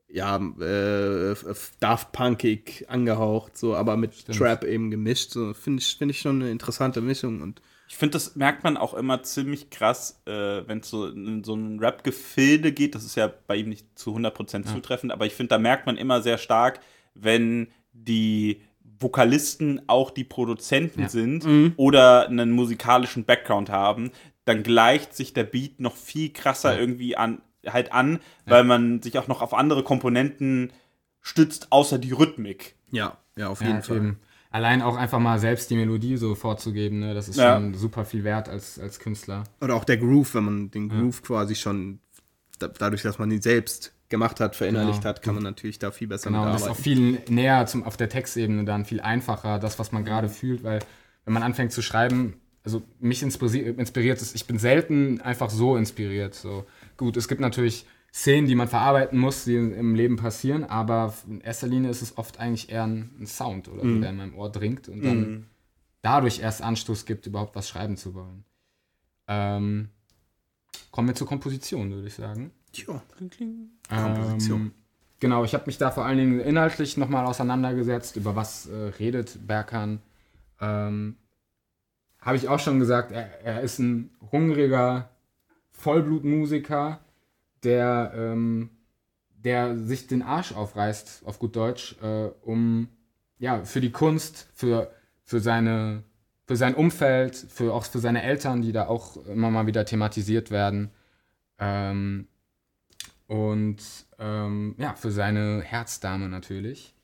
ja, äh, Daft Punkig angehaucht, so, aber mit Stimmt. Trap eben gemischt. So, finde ich, finde ich schon eine interessante Mischung. Und Ich finde, das merkt man auch immer ziemlich krass, äh, wenn es so in so ein Rap-Gefilde geht. Das ist ja bei ihm nicht zu 100% zutreffend, aber ich finde, da merkt man immer sehr stark, wenn die Vokalisten auch die Produzenten Ja. sind Mhm. oder einen musikalischen Background haben, dann gleicht sich der Beat noch viel krasser irgendwie an, halt an, weil man sich auch noch auf andere Komponenten stützt, außer die Rhythmik. ja, ja, auf Ja, jeden Fall. eben. Allein auch einfach mal selbst die Melodie so vorzugeben, ne? das ist Ja. schon super viel wert als, als Künstler. Oder auch der Groove, wenn man den Groove quasi schon, da, dadurch, dass man ihn selbst gemacht hat, verinnerlicht Genau. hat, kann man natürlich da viel besser Genau, und das ist auch mitarbeiten. viel näher zum, auf der Textebene dann, viel einfacher, das, was man gerade fühlt, weil wenn man anfängt zu schreiben, also mich inspiri- inspiriert es, ich bin selten einfach so inspiriert. So. Gut, es gibt natürlich Szenen, die man verarbeiten muss, die im Leben passieren, aber in erster Linie ist es oft eigentlich eher ein, ein Sound oder so, der in meinem Ohr dringt und dann dadurch erst Anstoß gibt, überhaupt was schreiben zu wollen. Ähm, kommen wir zur Komposition, würde ich sagen. Tja, Komposition. Ähm, genau, ich habe mich da vor allen Dingen inhaltlich nochmal auseinandergesetzt, über was äh, redet Berkan. Ähm, habe ich auch schon gesagt, er, er ist ein hungriger Vollblutmusiker, der, ähm, der sich den Arsch aufreißt, auf gut Deutsch, äh, um ja, für die Kunst, für, für, seine, für sein Umfeld, für, auch für seine Eltern, die da auch immer mal wieder thematisiert werden. Ähm, und ähm, ja, für seine Herzdame natürlich,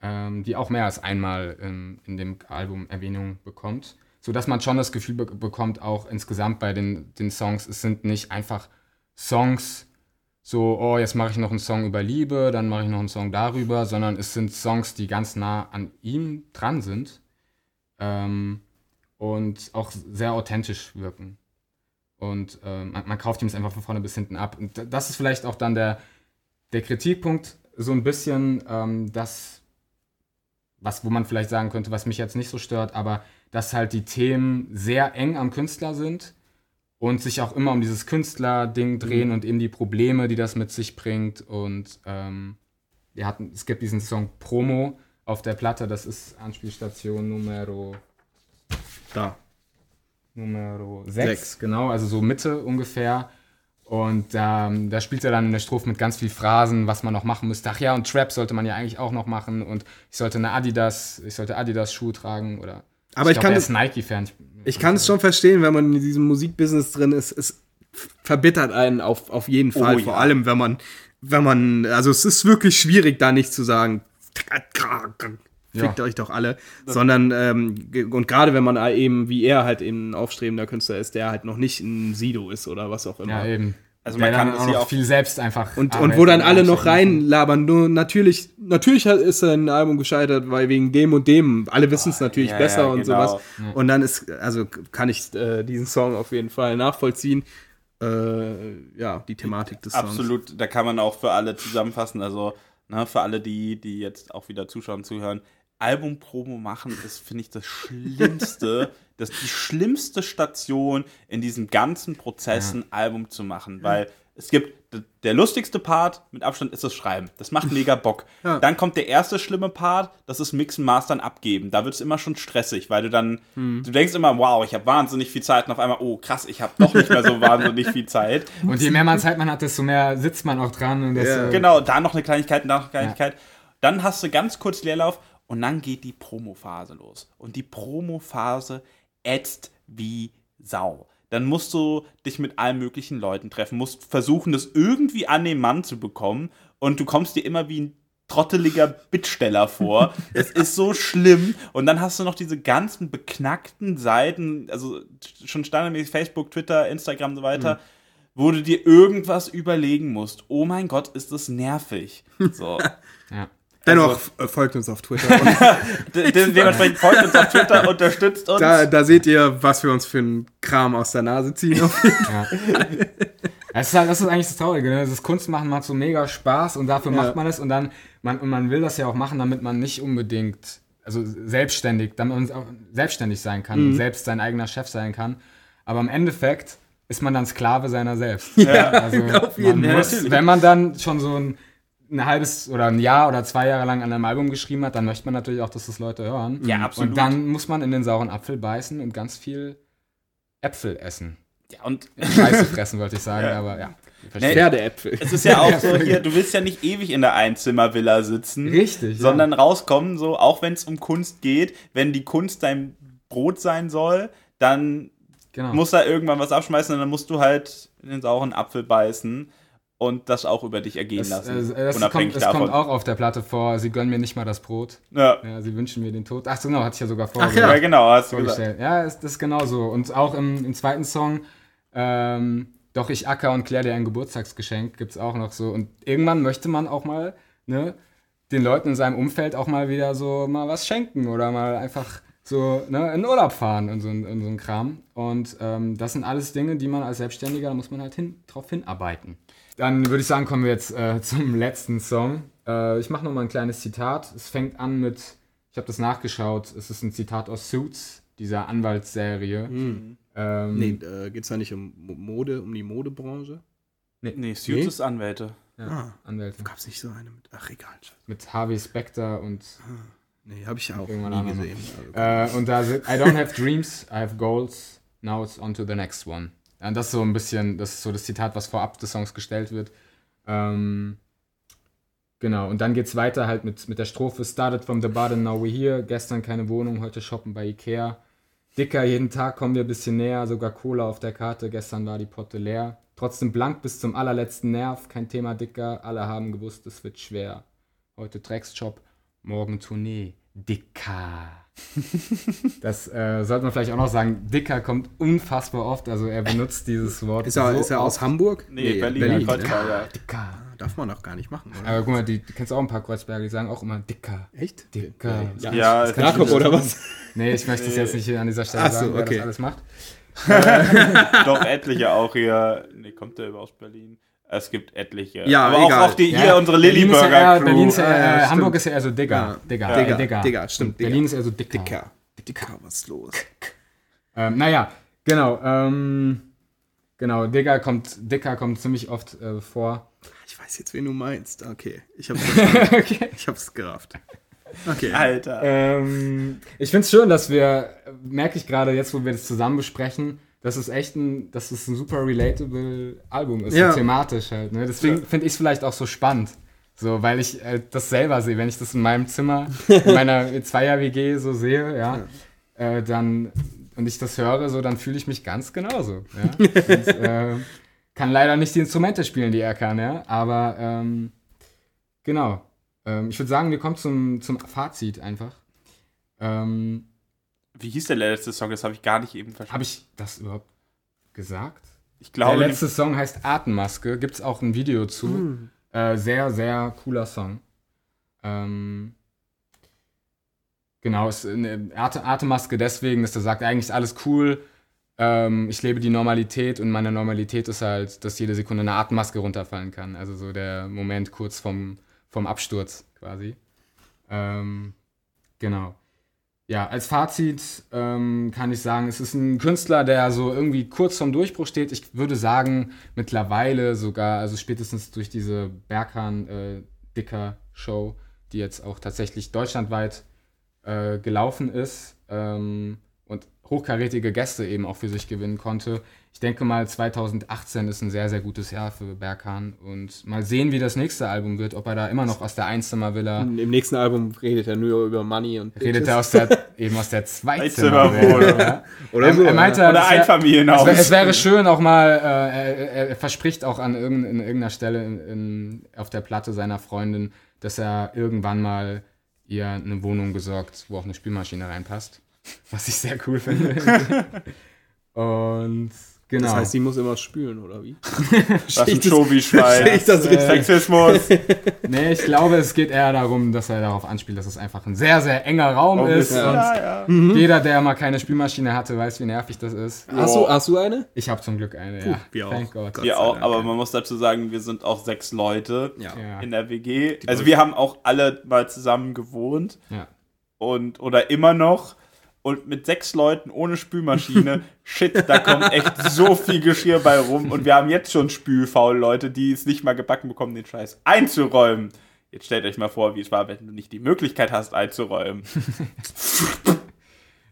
ähm, die auch mehr als einmal in, in dem Album Erwähnung bekommt. Sodass man schon das Gefühl be bekommt, auch insgesamt bei den, den Songs, es sind nicht einfach Songs, so, oh, jetzt mache ich noch einen Song über Liebe, dann mache ich noch einen Song darüber, sondern es sind Songs, die ganz nah an ihm dran sind ähm, und auch sehr authentisch wirken. Und ähm, man, man kauft ihm es einfach von vorne bis hinten ab. Und das ist vielleicht auch dann der, der Kritikpunkt, so ein bisschen ähm, das, was, wo man vielleicht sagen könnte, was mich jetzt nicht so stört, aber dass halt die Themen sehr eng am Künstler sind und sich auch immer um dieses Künstler-Ding drehen und eben die Probleme, die das mit sich bringt. Und ähm, wir hatten, es gibt diesen Song Promo auf der Platte, das ist Anspielstation Numero da. Nummer 6, Sechs. genau, also so Mitte ungefähr. Und ähm, da spielt er dann in der Strophe mit ganz viel Phrasen, was man noch machen müsste. Ach ja, und Trap sollte man ja eigentlich auch noch machen. Und ich sollte eine Adidas, ich sollte Adidas-Schuhe tragen oder. Aber ich glaub, kann er ist Nike-Fan. Ich kann es schon verstehen, wenn man in diesem Musikbusiness drin ist. Es verbittert einen auf, auf jeden Fall. Oh, Vor ja. allem, wenn man, wenn man, also es ist wirklich schwierig, da nicht zu sagen, fickt Ja. euch doch alle. Sondern, ähm, und gerade wenn man eben, wie er halt eben ein aufstrebender Künstler ist, der halt noch nicht ein Sido ist oder was auch immer. Ja, eben. Also man kann dann auch auch- viel selbst einfach. Und, und wo dann alle noch reinlabern, nur natürlich, natürlich ist sein Album gescheitert, weil wegen dem und dem, alle wissen es natürlich ja, besser ja, und genau. sowas. Und dann ist, also kann ich äh, diesen Song auf jeden Fall nachvollziehen. Äh, ja, die Thematik des Songs. Absolut, da kann man auch für alle zusammenfassen. Also, ne, für alle, die, die jetzt auch wieder zuschauen, zuhören. Album-Promo machen ist, finde ich, das Schlimmste, das die schlimmste Station in diesem ganzen Prozess, ein Album zu machen, weil es gibt der lustigste Part mit Abstand ist das Schreiben. Das macht mega Bock. Ja. Dann kommt der erste schlimme Part, das ist Mixen, Mastern, Abgeben. Da wird es immer schon stressig, weil du dann, Hm. du denkst immer, wow, ich habe wahnsinnig viel Zeit und auf einmal, oh krass, ich habe doch nicht mehr so wahnsinnig viel Zeit. Und je mehr man Zeit man hat, desto mehr sitzt man auch dran. Und das, Ja. äh, Genau, da noch eine Kleinigkeit, da noch eine Kleinigkeit. Dann hast du ganz kurz Leerlauf und dann geht die Promophase los. Und die Promophase ätzt wie Sau. Dann musst du dich mit allen möglichen Leuten treffen, musst versuchen, das irgendwie an den Mann zu bekommen und du kommst dir immer wie ein trotteliger Bittsteller vor. Es ist so schlimm. Und dann hast du noch diese ganzen beknackten Seiten, also schon standardmäßig Facebook, Twitter, Instagram und so weiter, wo du dir irgendwas überlegen musst. Oh mein Gott, ist das nervig. So. ja. Dennoch Also- äh, folgt uns auf Twitter. Dementsprechend folgt uns auf Twitter, unterstützt uns. da, da seht ihr, was wir uns für einen Kram aus der Nase ziehen. Das ist, halt, das ist eigentlich das Traurige, ne? Das Kunstmachen macht so mega Spaß und dafür Ja. macht man es und dann, man, und man will das ja auch machen, damit man nicht unbedingt, also selbstständig, damit man auch selbstständig sein kann Mhm. und selbst sein eigener Chef sein kann. Aber im Endeffekt ist man dann Sklave seiner selbst. Ja, Also auf jeden man muss, wenn man dann schon so ein, ein halbes oder ein Jahr oder zwei Jahre lang an einem Album geschrieben hat, dann möchte man natürlich auch, dass das Leute hören. Ja, absolut. Und dann muss man in den sauren Apfel beißen und ganz viel Äpfel essen. ja, und Scheiße fressen, wollte ich sagen, Ja. aber ja. Nee, Pferdeäpfel. es ist ja auch so hier, du willst ja nicht ewig in der Einzimmervilla sitzen. Richtig, ja. Sondern rauskommen, so, auch wenn es um Kunst geht, wenn die Kunst dein Brot sein soll, dann Genau. muss da irgendwann was abschmeißen und dann musst du halt in den sauren Apfel beißen und das auch über dich ergehen das, lassen. äh, das, unabhängig kommt, das davon. kommt auch auf der Platte vor. Sie gönnen mir nicht mal das Brot. ja. Ja, sie wünschen mir den Tod. Ach so, genau, hatte ich ja sogar Ach ja. vorgestellt. genau, hast du gesagt. vorgestellt. Ja, ist, das ist genau so. Und auch im, im zweiten Song, ähm, Doch ich acker und klär dir ein Geburtstagsgeschenk, gibt es auch noch so. Und irgendwann möchte man auch mal ne, den Leuten in seinem Umfeld auch mal wieder so mal was schenken oder mal einfach so ne, in Urlaub fahren und so, ein- und so ein Kram. Und ähm, das sind alles Dinge, die man als Selbstständiger, da muss man halt hin, drauf hinarbeiten. Dann würde ich sagen, kommen wir jetzt äh, zum letzten Song. Äh, ich mache nochmal ein kleines Zitat. Es fängt an mit, ich habe das nachgeschaut, es ist ein Zitat aus Suits, dieser Anwaltsserie. Ähm, Nee, äh, geht es da nicht um Mo- Mode, um die Modebranche? Nee, Suits Nee? ist Anwälte. ja, Ah. Anwälte. Gab es nicht so eine mit. Ach, egal. Scheiße. Mit Harvey Specter und, Nee, habe ich auch Irgendwann nie gesehen. Also, äh, und da sind, I don't have dreams, I have goals, now it's on to the next one. Und das ist so ein bisschen, das ist so das Zitat, was vorab des Songs gestellt wird. Ähm, genau, und dann geht's weiter halt mit, mit der Strophe Started from the bottom, now we're here. Gestern keine Wohnung, heute shoppen bei Ikea. Dicker, jeden Tag kommen wir ein bisschen näher, sogar Cola auf der Karte. Gestern war die Potte leer. Trotzdem blank bis zum allerletzten Nerv, kein Thema dicker. Alle haben gewusst, es wird schwer. Heute Drecksjob, morgen Tournee. Dicker. Das äh, sollte man vielleicht auch noch sagen. Dicker kommt unfassbar oft. Also er benutzt dieses Wort. ist er, so ist er aus. Hamburg? Nee, Berlin, Berlin, Kreuzberg, ja. Dicker. Darf man auch gar nicht machen, oder? Aber guck mal, die, du kennst auch ein paar Kreuzberger, die sagen auch immer Dicker. Echt? Dicker. Ja, Ja, Das Jakob, nicht- oder was? Nee, ich möchte es jetzt nicht hier an dieser Stelle Ach so, sagen, wer okay. das alles macht. Doch etliche auch hier. Nee, kommt der aus Berlin? Es gibt etliche. Ja, aber egal. auch, auch die, hier Ja, unsere ist ja Lillyburger eher- Crew. Berlin ist ja, ja, äh, stimmt. Hamburg ist ja eher so Digger. Ja. Digger, Ja, Digger, Digger. Digger, stimmt, Digger. Berlin ist eher so Dicker. Dicker. Dicker, was ist los? Ähm, naja, genau. Ähm, genau, Digger kommt, Dicker kommt ziemlich oft äh, vor. Ich weiß jetzt, wen du meinst. Okay, ich hab's okay. ich hab's gerafft. Okay. Alter. Ähm, ich finde es schön, dass wir, merke ich gerade jetzt, wo wir das zusammen besprechen, dass es echt ein, dass es ein super relatable Album ist, Ja. so thematisch halt. Ne? Deswegen finde ich es vielleicht auch so spannend. So, weil ich äh, das selber sehe, wenn ich das in meinem Zimmer, in meiner Zweier-WG so sehe, ja, Äh, dann und ich das höre, so, dann fühle ich mich ganz genauso. Ja? Und, äh, kann leider nicht die Instrumente spielen, die er kann, ja, aber ähm, genau. Ähm, ich würde sagen, wir kommen zum, zum Fazit einfach. Ähm, Wie hieß der letzte Song? Das habe ich gar nicht eben verstanden. Habe ich das überhaupt gesagt? Ich glaube, Der letzte Song heißt Atemmaske. Gibt es auch ein Video zu. Hm. Äh, sehr, sehr cooler Song. Ähm, genau, ist eine Ate Atemmaske deswegen, dass er sagt, eigentlich ist alles cool. Ähm, ich lebe die Normalität und meine Normalität ist halt, dass jede Sekunde eine Atemmaske runterfallen kann. Also so der Moment kurz vom, vom Absturz quasi. Ähm, genau. Ja, als Fazit ähm, kann ich sagen, es ist ein Künstler, der so irgendwie kurz vorm Durchbruch steht. Ich würde sagen, mittlerweile sogar, also spätestens durch diese Berghahn-Dicker-Show, die jetzt auch tatsächlich deutschlandweit äh, gelaufen ist ähm, hochkarätige Gäste eben auch für sich gewinnen konnte, ich denke mal, 2018 ist ein sehr, sehr gutes Jahr für Berghahn. Und mal sehen, wie das nächste Album wird, ob er da immer noch aus der Einzimmervilla. Im nächsten Album redet er nur über Money und. Redet er aus der, eben aus der Zweizimmerwohnung. Ja. Oder so. Er meinte, Oder es wär- Einfamilienhaus. Es, wär, es wäre schön auch mal, äh, er, er verspricht auch an irgendein, in irgendeiner Stelle in, in, auf der Platte seiner Freundin, dass er irgendwann mal ihr eine Wohnung besorgt, wo auch eine Spülmaschine reinpasst. Was ich sehr cool finde. Und genau. Das heißt, sie muss immer spülen, oder wie? Was ein. Verstehe ich das richtig? Sexismus. Nee, ich glaube, es geht eher darum, dass er darauf anspielt, dass es einfach ein sehr, sehr enger Raum ist. ja. Und ja, ja. jeder, der mal keine Spülmaschine hatte, weiß, wie nervig das ist. Hast du, hast du eine? Ich habe zum Glück eine, ja. wir auch. Thank God. Gott. Wir sei auch, aber ja. man muss dazu sagen, wir sind auch sechs Leute Ja. Ja. in der WG. Also wir haben auch alle mal zusammen gewohnt ja. und oder immer noch. Und mit sechs Leuten ohne Spülmaschine, shit, da kommt echt so viel Geschirr bei rum. Und wir haben jetzt schon spülfaule Leute, die es nicht mal gebacken bekommen, den Scheiß einzuräumen. Jetzt stellt euch mal vor, wie es war, wenn du nicht die Möglichkeit hast, einzuräumen.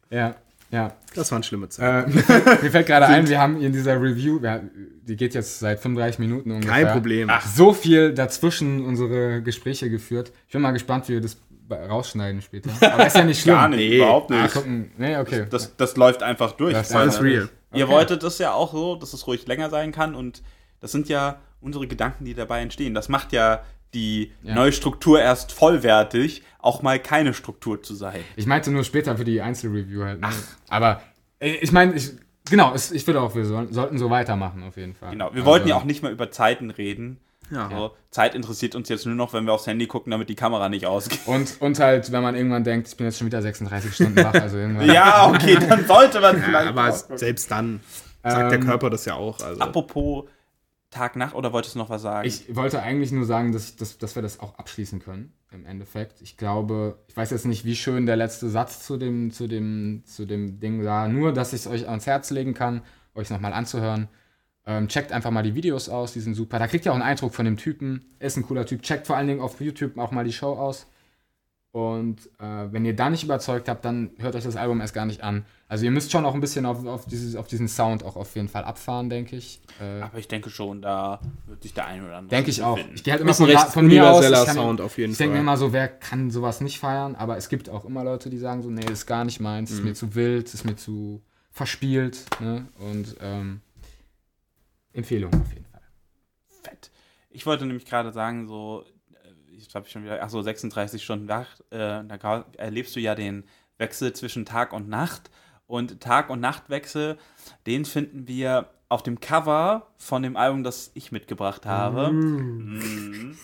Ja, ja. Das waren schlimme Zeiten. Äh, mir fällt gerade ein, wir haben in dieser Review, wir, die geht jetzt seit 35 Minuten ungefähr. Kein Problem. Ach, so viel dazwischen unsere Gespräche geführt. Ich bin mal gespannt, wie wir das rausschneiden später. Aber ist ja nicht schlimm. Gar nicht, Nee. überhaupt Wir nicht. gucken, nee, okay. Das, das läuft einfach durch. Das ist alles real. Ihr Okay. wolltet es ja auch so, dass es ruhig länger sein kann und das sind ja unsere Gedanken, die dabei entstehen. Das macht ja die Ja. neue Struktur erst vollwertig, auch mal keine Struktur zu sein. Ich meinte nur später für die Einzelreview halt. Ne? Aber äh, ich meine, ich, genau, ich würde auch, wir sollten so weitermachen auf jeden Fall. Genau. Wir Also, wollten ja auch nicht mehr über Zeiten reden. Ja. So, Zeit interessiert uns jetzt nur noch, wenn wir aufs Handy gucken, damit die Kamera nicht ausgeht. Und, und halt, wenn man irgendwann denkt, ich bin jetzt schon wieder 36 Stunden wach, also irgendwann. Ja, okay, dann sollte man Ja, vielleicht. aber ausgucken. selbst dann sagt der Ähm, Körper das ja auch. Also. Apropos Tag, Nacht, oder wolltest du noch was sagen? Ich wollte eigentlich nur sagen, dass, ich, dass, dass wir das auch abschließen können, im Endeffekt. Ich glaube, ich weiß jetzt nicht, wie schön der letzte Satz zu dem, zu dem, zu dem Ding war, nur, dass ich es euch ans Herz legen kann, euch nochmal anzuhören. Ähm, checkt einfach mal die Videos aus, die sind super. Da kriegt ihr auch einen Eindruck von dem Typen. Ist ein cooler Typ. Checkt vor allen Dingen auf YouTube auch mal die Show aus. Und äh, wenn ihr da nicht überzeugt habt, dann hört euch das Album erst gar nicht an. Also ihr müsst schon auch ein bisschen auf, auf, dieses, auf diesen Sound auch auf jeden Fall abfahren, denke ich. Äh, aber ich denke schon, da wird sich der eine oder andere. Denke ich auch. finden. Ich gehe halt immer von, recht von mir aus. Ich, kann- Sound auf jeden ich denke immer so, wer kann sowas nicht feiern? Aber es gibt auch immer Leute, die sagen so, nee, ist gar nicht meins, ist mir zu wild, ist mir zu verspielt. Ne? Und ähm, Empfehlung auf jeden Fall. Fett. Ich wollte nämlich gerade sagen, so, äh, ich habe schon wieder, ach so, 36 Stunden wach, äh, da erlebst du ja den Wechsel zwischen Tag und Nacht. Und Tag- und Nachtwechsel, den finden wir auf dem Cover von dem Album, das ich mitgebracht habe. Mhm.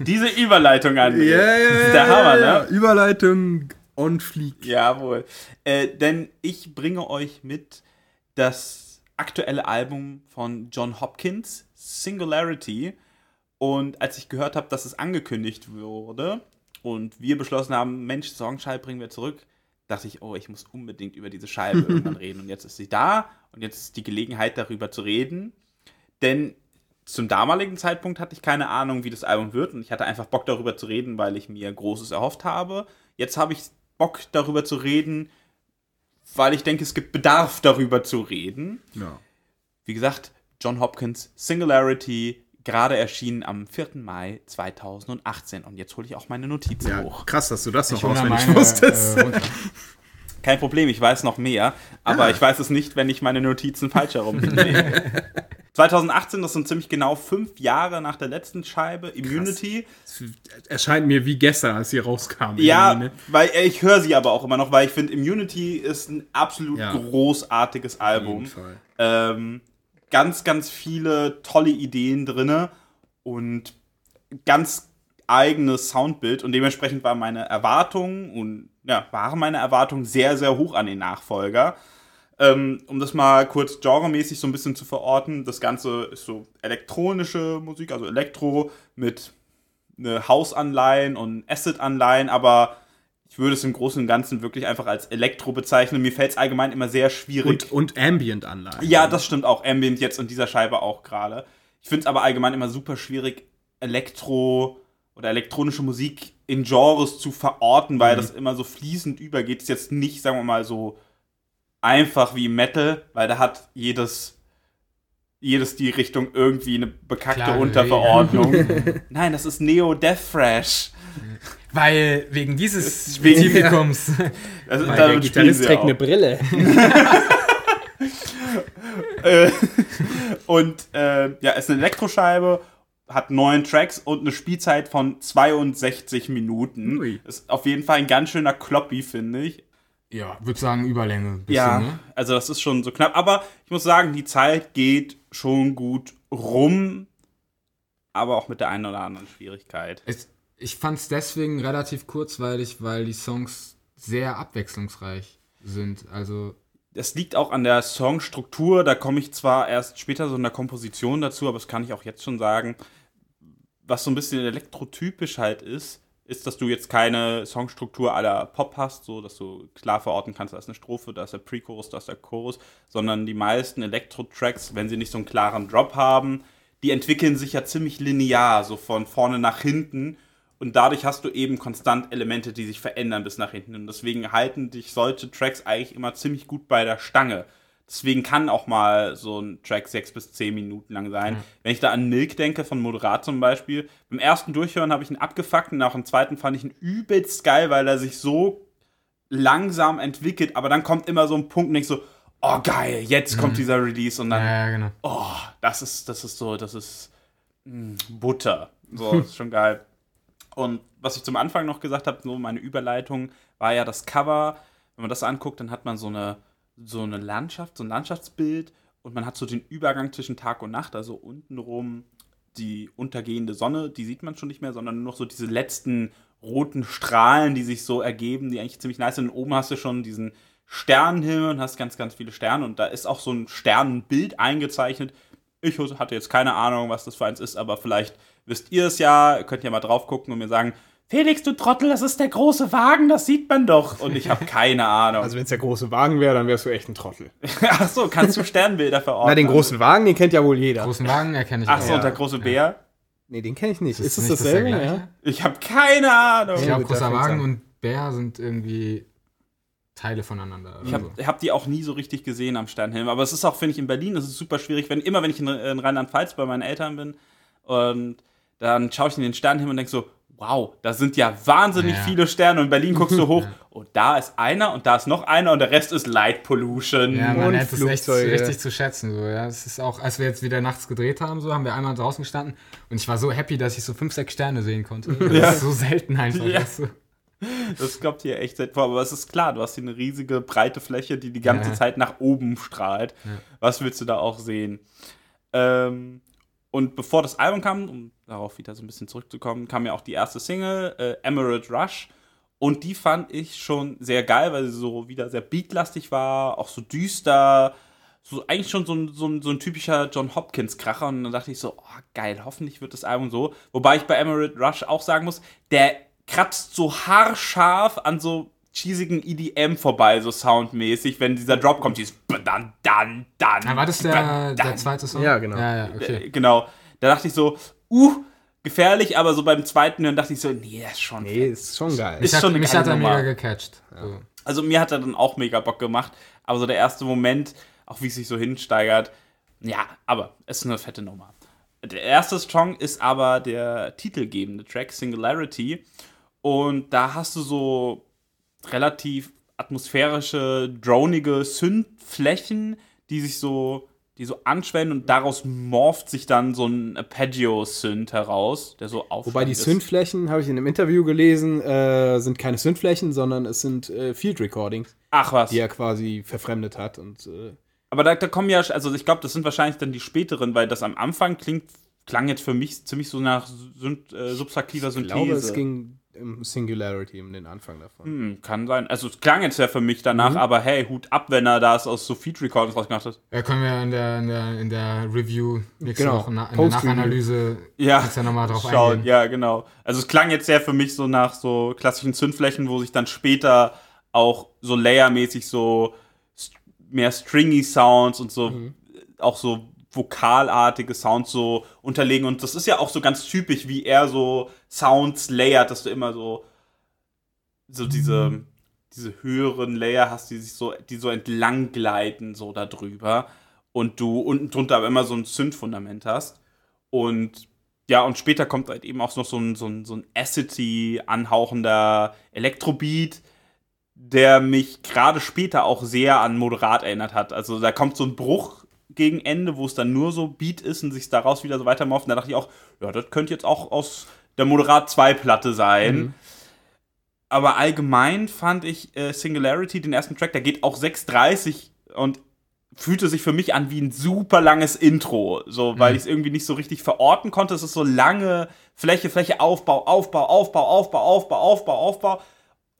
Diese Überleitung an. Ja, ja, Der Hammer, ne? Überleitung on fleek. Jawohl. Äh, denn ich bringe euch mit das aktuelle Album von John Hopkins, Singularity. Und als ich gehört habe, dass es angekündigt wurde und wir beschlossen haben, Mensch, Songscheibe bringen wir zurück, dachte ich, oh, ich muss unbedingt über diese Scheibe irgendwann reden. Und jetzt ist sie da und jetzt ist die Gelegenheit, darüber zu reden. Denn zum damaligen Zeitpunkt hatte ich keine Ahnung, wie das Album wird und ich hatte einfach Bock darüber zu reden, weil ich mir Großes erhofft habe. Jetzt habe ich Bock darüber zu reden, weil ich denke, es gibt Bedarf darüber zu reden. Ja. Wie gesagt, John Hopkins Singularity, gerade erschienen am 4. Mai 2018. Und jetzt hole ich auch meine Notizen ja, hoch. krass, dass du das noch auswendig wusstest. äh. Kein Problem, ich weiß noch mehr, aber ich weiß es nicht, wenn ich meine Notizen falsch herum. 2018, das sind ziemlich genau fünf Jahre nach der letzten Scheibe, Immunity. Erscheint mir wie gestern, als sie rauskam. Ja, ne? weil äh, ich höre sie aber auch immer noch, weil ich finde, Immunity ist ein absolut Ja. großartiges Auf jeden Album. Fall. Ähm, ganz, ganz viele tolle Ideen drinne und ganz eigenes Soundbild und dementsprechend war meine Erwartung und ja, waren meine Erwartungen sehr, sehr hoch an den Nachfolger. Ähm, um das mal kurz genremäßig so ein bisschen zu verorten, das Ganze ist so elektronische Musik, also Elektro mit ne Hausanleihen und Acid-Anleihen, aber ich würde es im Großen und Ganzen wirklich einfach als Elektro bezeichnen. Mir fällt es allgemein immer sehr schwierig. Und, und Ambient-Anlagen. Ja, das stimmt auch. Ambient jetzt in dieser Scheibe auch gerade. Ich finde es aber allgemein immer super schwierig, Elektro oder elektronische Musik in Genres zu verorten, weil Mhm. das immer so fließend übergeht. Ist jetzt nicht, sagen wir mal, so einfach wie Metal, weil da hat jedes jedes die Richtung irgendwie eine bekackte Klare Unterverordnung. Nein, das ist Neo Death Thrash. Weil wegen dieses Wegen- Spezifikums. Also, Weil der Gitarrist trägt eine Brille. Äh, und äh, ja, ist eine Elektroscheibe, hat neun Tracks und eine Spielzeit von 62 Minuten. Ui. Ist auf jeden Fall ein ganz schöner Kloppy, finde ich. Ja, würde sagen Überlänge. Bisschen, Ja, Ne? also das ist schon so knapp. Aber ich muss sagen, die Zeit geht schon gut rum, aber auch mit der einen oder anderen Schwierigkeit. Es, ich fand es deswegen relativ kurzweilig, weil die Songs sehr abwechslungsreich sind. Also, Das liegt auch an der Songstruktur. Da komme ich zwar erst später so in der Komposition dazu, aber das kann ich auch jetzt schon sagen. Was so ein bisschen elektrotypisch halt ist, ist, dass du jetzt keine Songstruktur aller Pop hast, so dass du klar verorten kannst, da ist eine Strophe, da ist der Pre-Chorus, da ist der Chorus, sondern die meisten Elektro-Tracks, wenn sie nicht so einen klaren Drop haben, die entwickeln sich ja ziemlich linear, so von vorne nach hinten. Und dadurch hast du eben konstant Elemente, die sich verändern bis nach hinten. Und deswegen halten dich solche Tracks eigentlich immer ziemlich gut bei der Stange. Deswegen kann auch mal so ein Track sechs bis zehn Minuten lang sein. Wenn ich da an Milk denke, von Moderat zum Beispiel, beim ersten Durchhören habe ich ihn abgefuckt und nach dem zweiten fand ich ihn übelst geil, weil er sich so langsam entwickelt, aber dann kommt immer so ein Punkt und ich so, oh geil, jetzt kommt dieser Release und dann, ja, genau. oh, das ist, das ist so, das ist mh, Butter. So, ist schon geil. Und was ich zum Anfang noch gesagt habe, so meine Überleitung, war ja das Cover. Wenn man das anguckt, dann hat man so eine, so eine Landschaft, so ein Landschaftsbild und man hat so den Übergang zwischen Tag und Nacht, also untenrum die untergehende Sonne, die sieht man schon nicht mehr, sondern nur noch so diese letzten roten Strahlen, die sich so ergeben, die eigentlich ziemlich nice sind. Und oben hast du schon diesen Sternenhimmel und hast ganz, ganz viele Sterne und da ist auch so ein Sternenbild eingezeichnet. Ich hatte jetzt keine Ahnung, was das für eins ist, aber vielleicht wisst ihr es ja, Ihr könnt ja mal drauf gucken und mir sagen, Felix, du Trottel, das ist der große Wagen, das sieht man doch. Und ich habe keine Ahnung. Also wenn es der große Wagen wäre, dann wärst du echt ein Trottel. Ach so, kannst du Sternbilder verorten? Na, den großen Wagen, den kennt ja wohl jeder. Großen Wagen erkenne ich Ach so, auch. und der große Bär? Nee, den kenne ich nicht. Ist, das es nicht dasselbe? das ja? gleiche? Ich habe keine Ahnung. Ich glaube, großer Wagen und Bär sind irgendwie Teile voneinander. Ich habe hab die auch nie so richtig gesehen am Sternhimmel. Aber es ist auch, finde ich, in Berlin, das ist super schwierig. Wenn, immer wenn ich in, in Rheinland-Pfalz bei meinen Eltern bin und dann schaue ich in den Sternenhimmel und denke so, wow, da sind ja wahnsinnig Ja. viele Sterne. Und in Berlin guckst du hoch und da ist einer und da ist noch einer und der Rest ist Light Pollution. Ja, man lernt es echt richtig zu schätzen. So, ja. Es ist auch, als wir jetzt wieder nachts gedreht haben, so haben wir einmal draußen gestanden und ich war so happy, dass ich so fünf, sechs Sterne sehen konnte. Das ist so selten einfach. Ja. weißt du? Das kommt hier echt selten vor. Aber es ist klar, du hast hier eine riesige, breite Fläche, die die ganze Ja. Zeit nach oben strahlt. Was willst du da auch sehen? Ähm, und bevor das Album kam, um darauf wieder so ein bisschen zurückzukommen, kam ja auch die erste Single, äh, Emerald Rush. Und die fand ich schon sehr geil, weil sie so wieder sehr beatlastig war, auch so düster. So, eigentlich schon so ein, so, ein, so ein typischer John Hopkins-Kracher. Und dann dachte ich so, oh, geil, hoffentlich wird das Album so. Wobei ich bei Emerald Rush auch sagen muss, der kratzt so haarscharf an so cheesigen EDM vorbei, so soundmäßig, wenn dieser Drop kommt, dieses dann, dann, dann. Na, war das der, der zweite Song? Ja, genau. Ja, ja, okay. Äh, Genau. Da dachte ich so, uh, gefährlich, aber so beim zweiten Hören dachte ich so, nee, ist schon. Nee, ist schon geil. Ist Mich hat, schon mich geile hat er Nummer. mega gecatcht. So. Also mir hat er dann auch mega Bock gemacht, aber so der erste Moment, auch wie es sich so hinsteigert, ja, aber es ist eine fette Nummer. Der erste Song ist aber der titelgebende Track, Singularity. Und da hast du so relativ atmosphärische, dronige Synthflächen, die sich so, die so anschwellen und daraus morpht sich dann so ein Arpeggio-Synth heraus, der so aufsteigt. Wobei die Synthflächen, habe ich in einem Interview gelesen, äh, sind keine Synthflächen, sondern es sind äh, Field Recordings, Ach was. die er quasi verfremdet hat. Und äh, Aber da, da kommen ja, also ich glaube, das sind wahrscheinlich dann die späteren, weil das am Anfang klingt, klang jetzt für mich ziemlich so nach syn- äh, subtraktiver ich Synthese. glaube, es ging im Singularity, in den Anfang davon. Hm, kann sein. Also es klang jetzt ja für mich danach, aber hey, Hut ab, wenn er das aus so Feature Recordings rausgemacht hat. Ja, können wir in der, in der, in der Review nächste Genau. Woche, in der. Nachanalyse, Ja, ja nochmal drauf schauen. eingehen. Ja, genau. Also es klang jetzt sehr für mich so nach so klassischen Zündflächen, wo sich dann später auch so layermäßig so st- mehr stringy Sounds und so auch so vokalartige Sounds so unterlegen und das ist ja auch so ganz typisch, wie er so Sounds layert, dass du immer so so diese diese höheren Layer hast, die sich so die so entlang gleiten so da drüber und du unten drunter aber immer so ein Synth-Fundament hast und ja, und später kommt halt eben auch noch so ein, so ein, so ein Acity anhauchender Elektrobeat, der mich gerade später auch sehr an Moderat erinnert hat. Also da kommt so ein Bruch gegen Ende, wo es dann nur so Beat ist und sich daraus wieder so weitermorpht. Und da dachte ich auch, ja, das könnte jetzt auch aus der Moderat 2 Platte sein. Aber allgemein fand ich äh, Singularity, den ersten Track, der geht auch 6,30 und fühlte sich für mich an wie ein super langes Intro, so weil ich es irgendwie nicht so richtig verorten konnte. Es ist so lange Fläche, Fläche, Aufbau, Aufbau, Aufbau, Aufbau, Aufbau, Aufbau, Aufbau.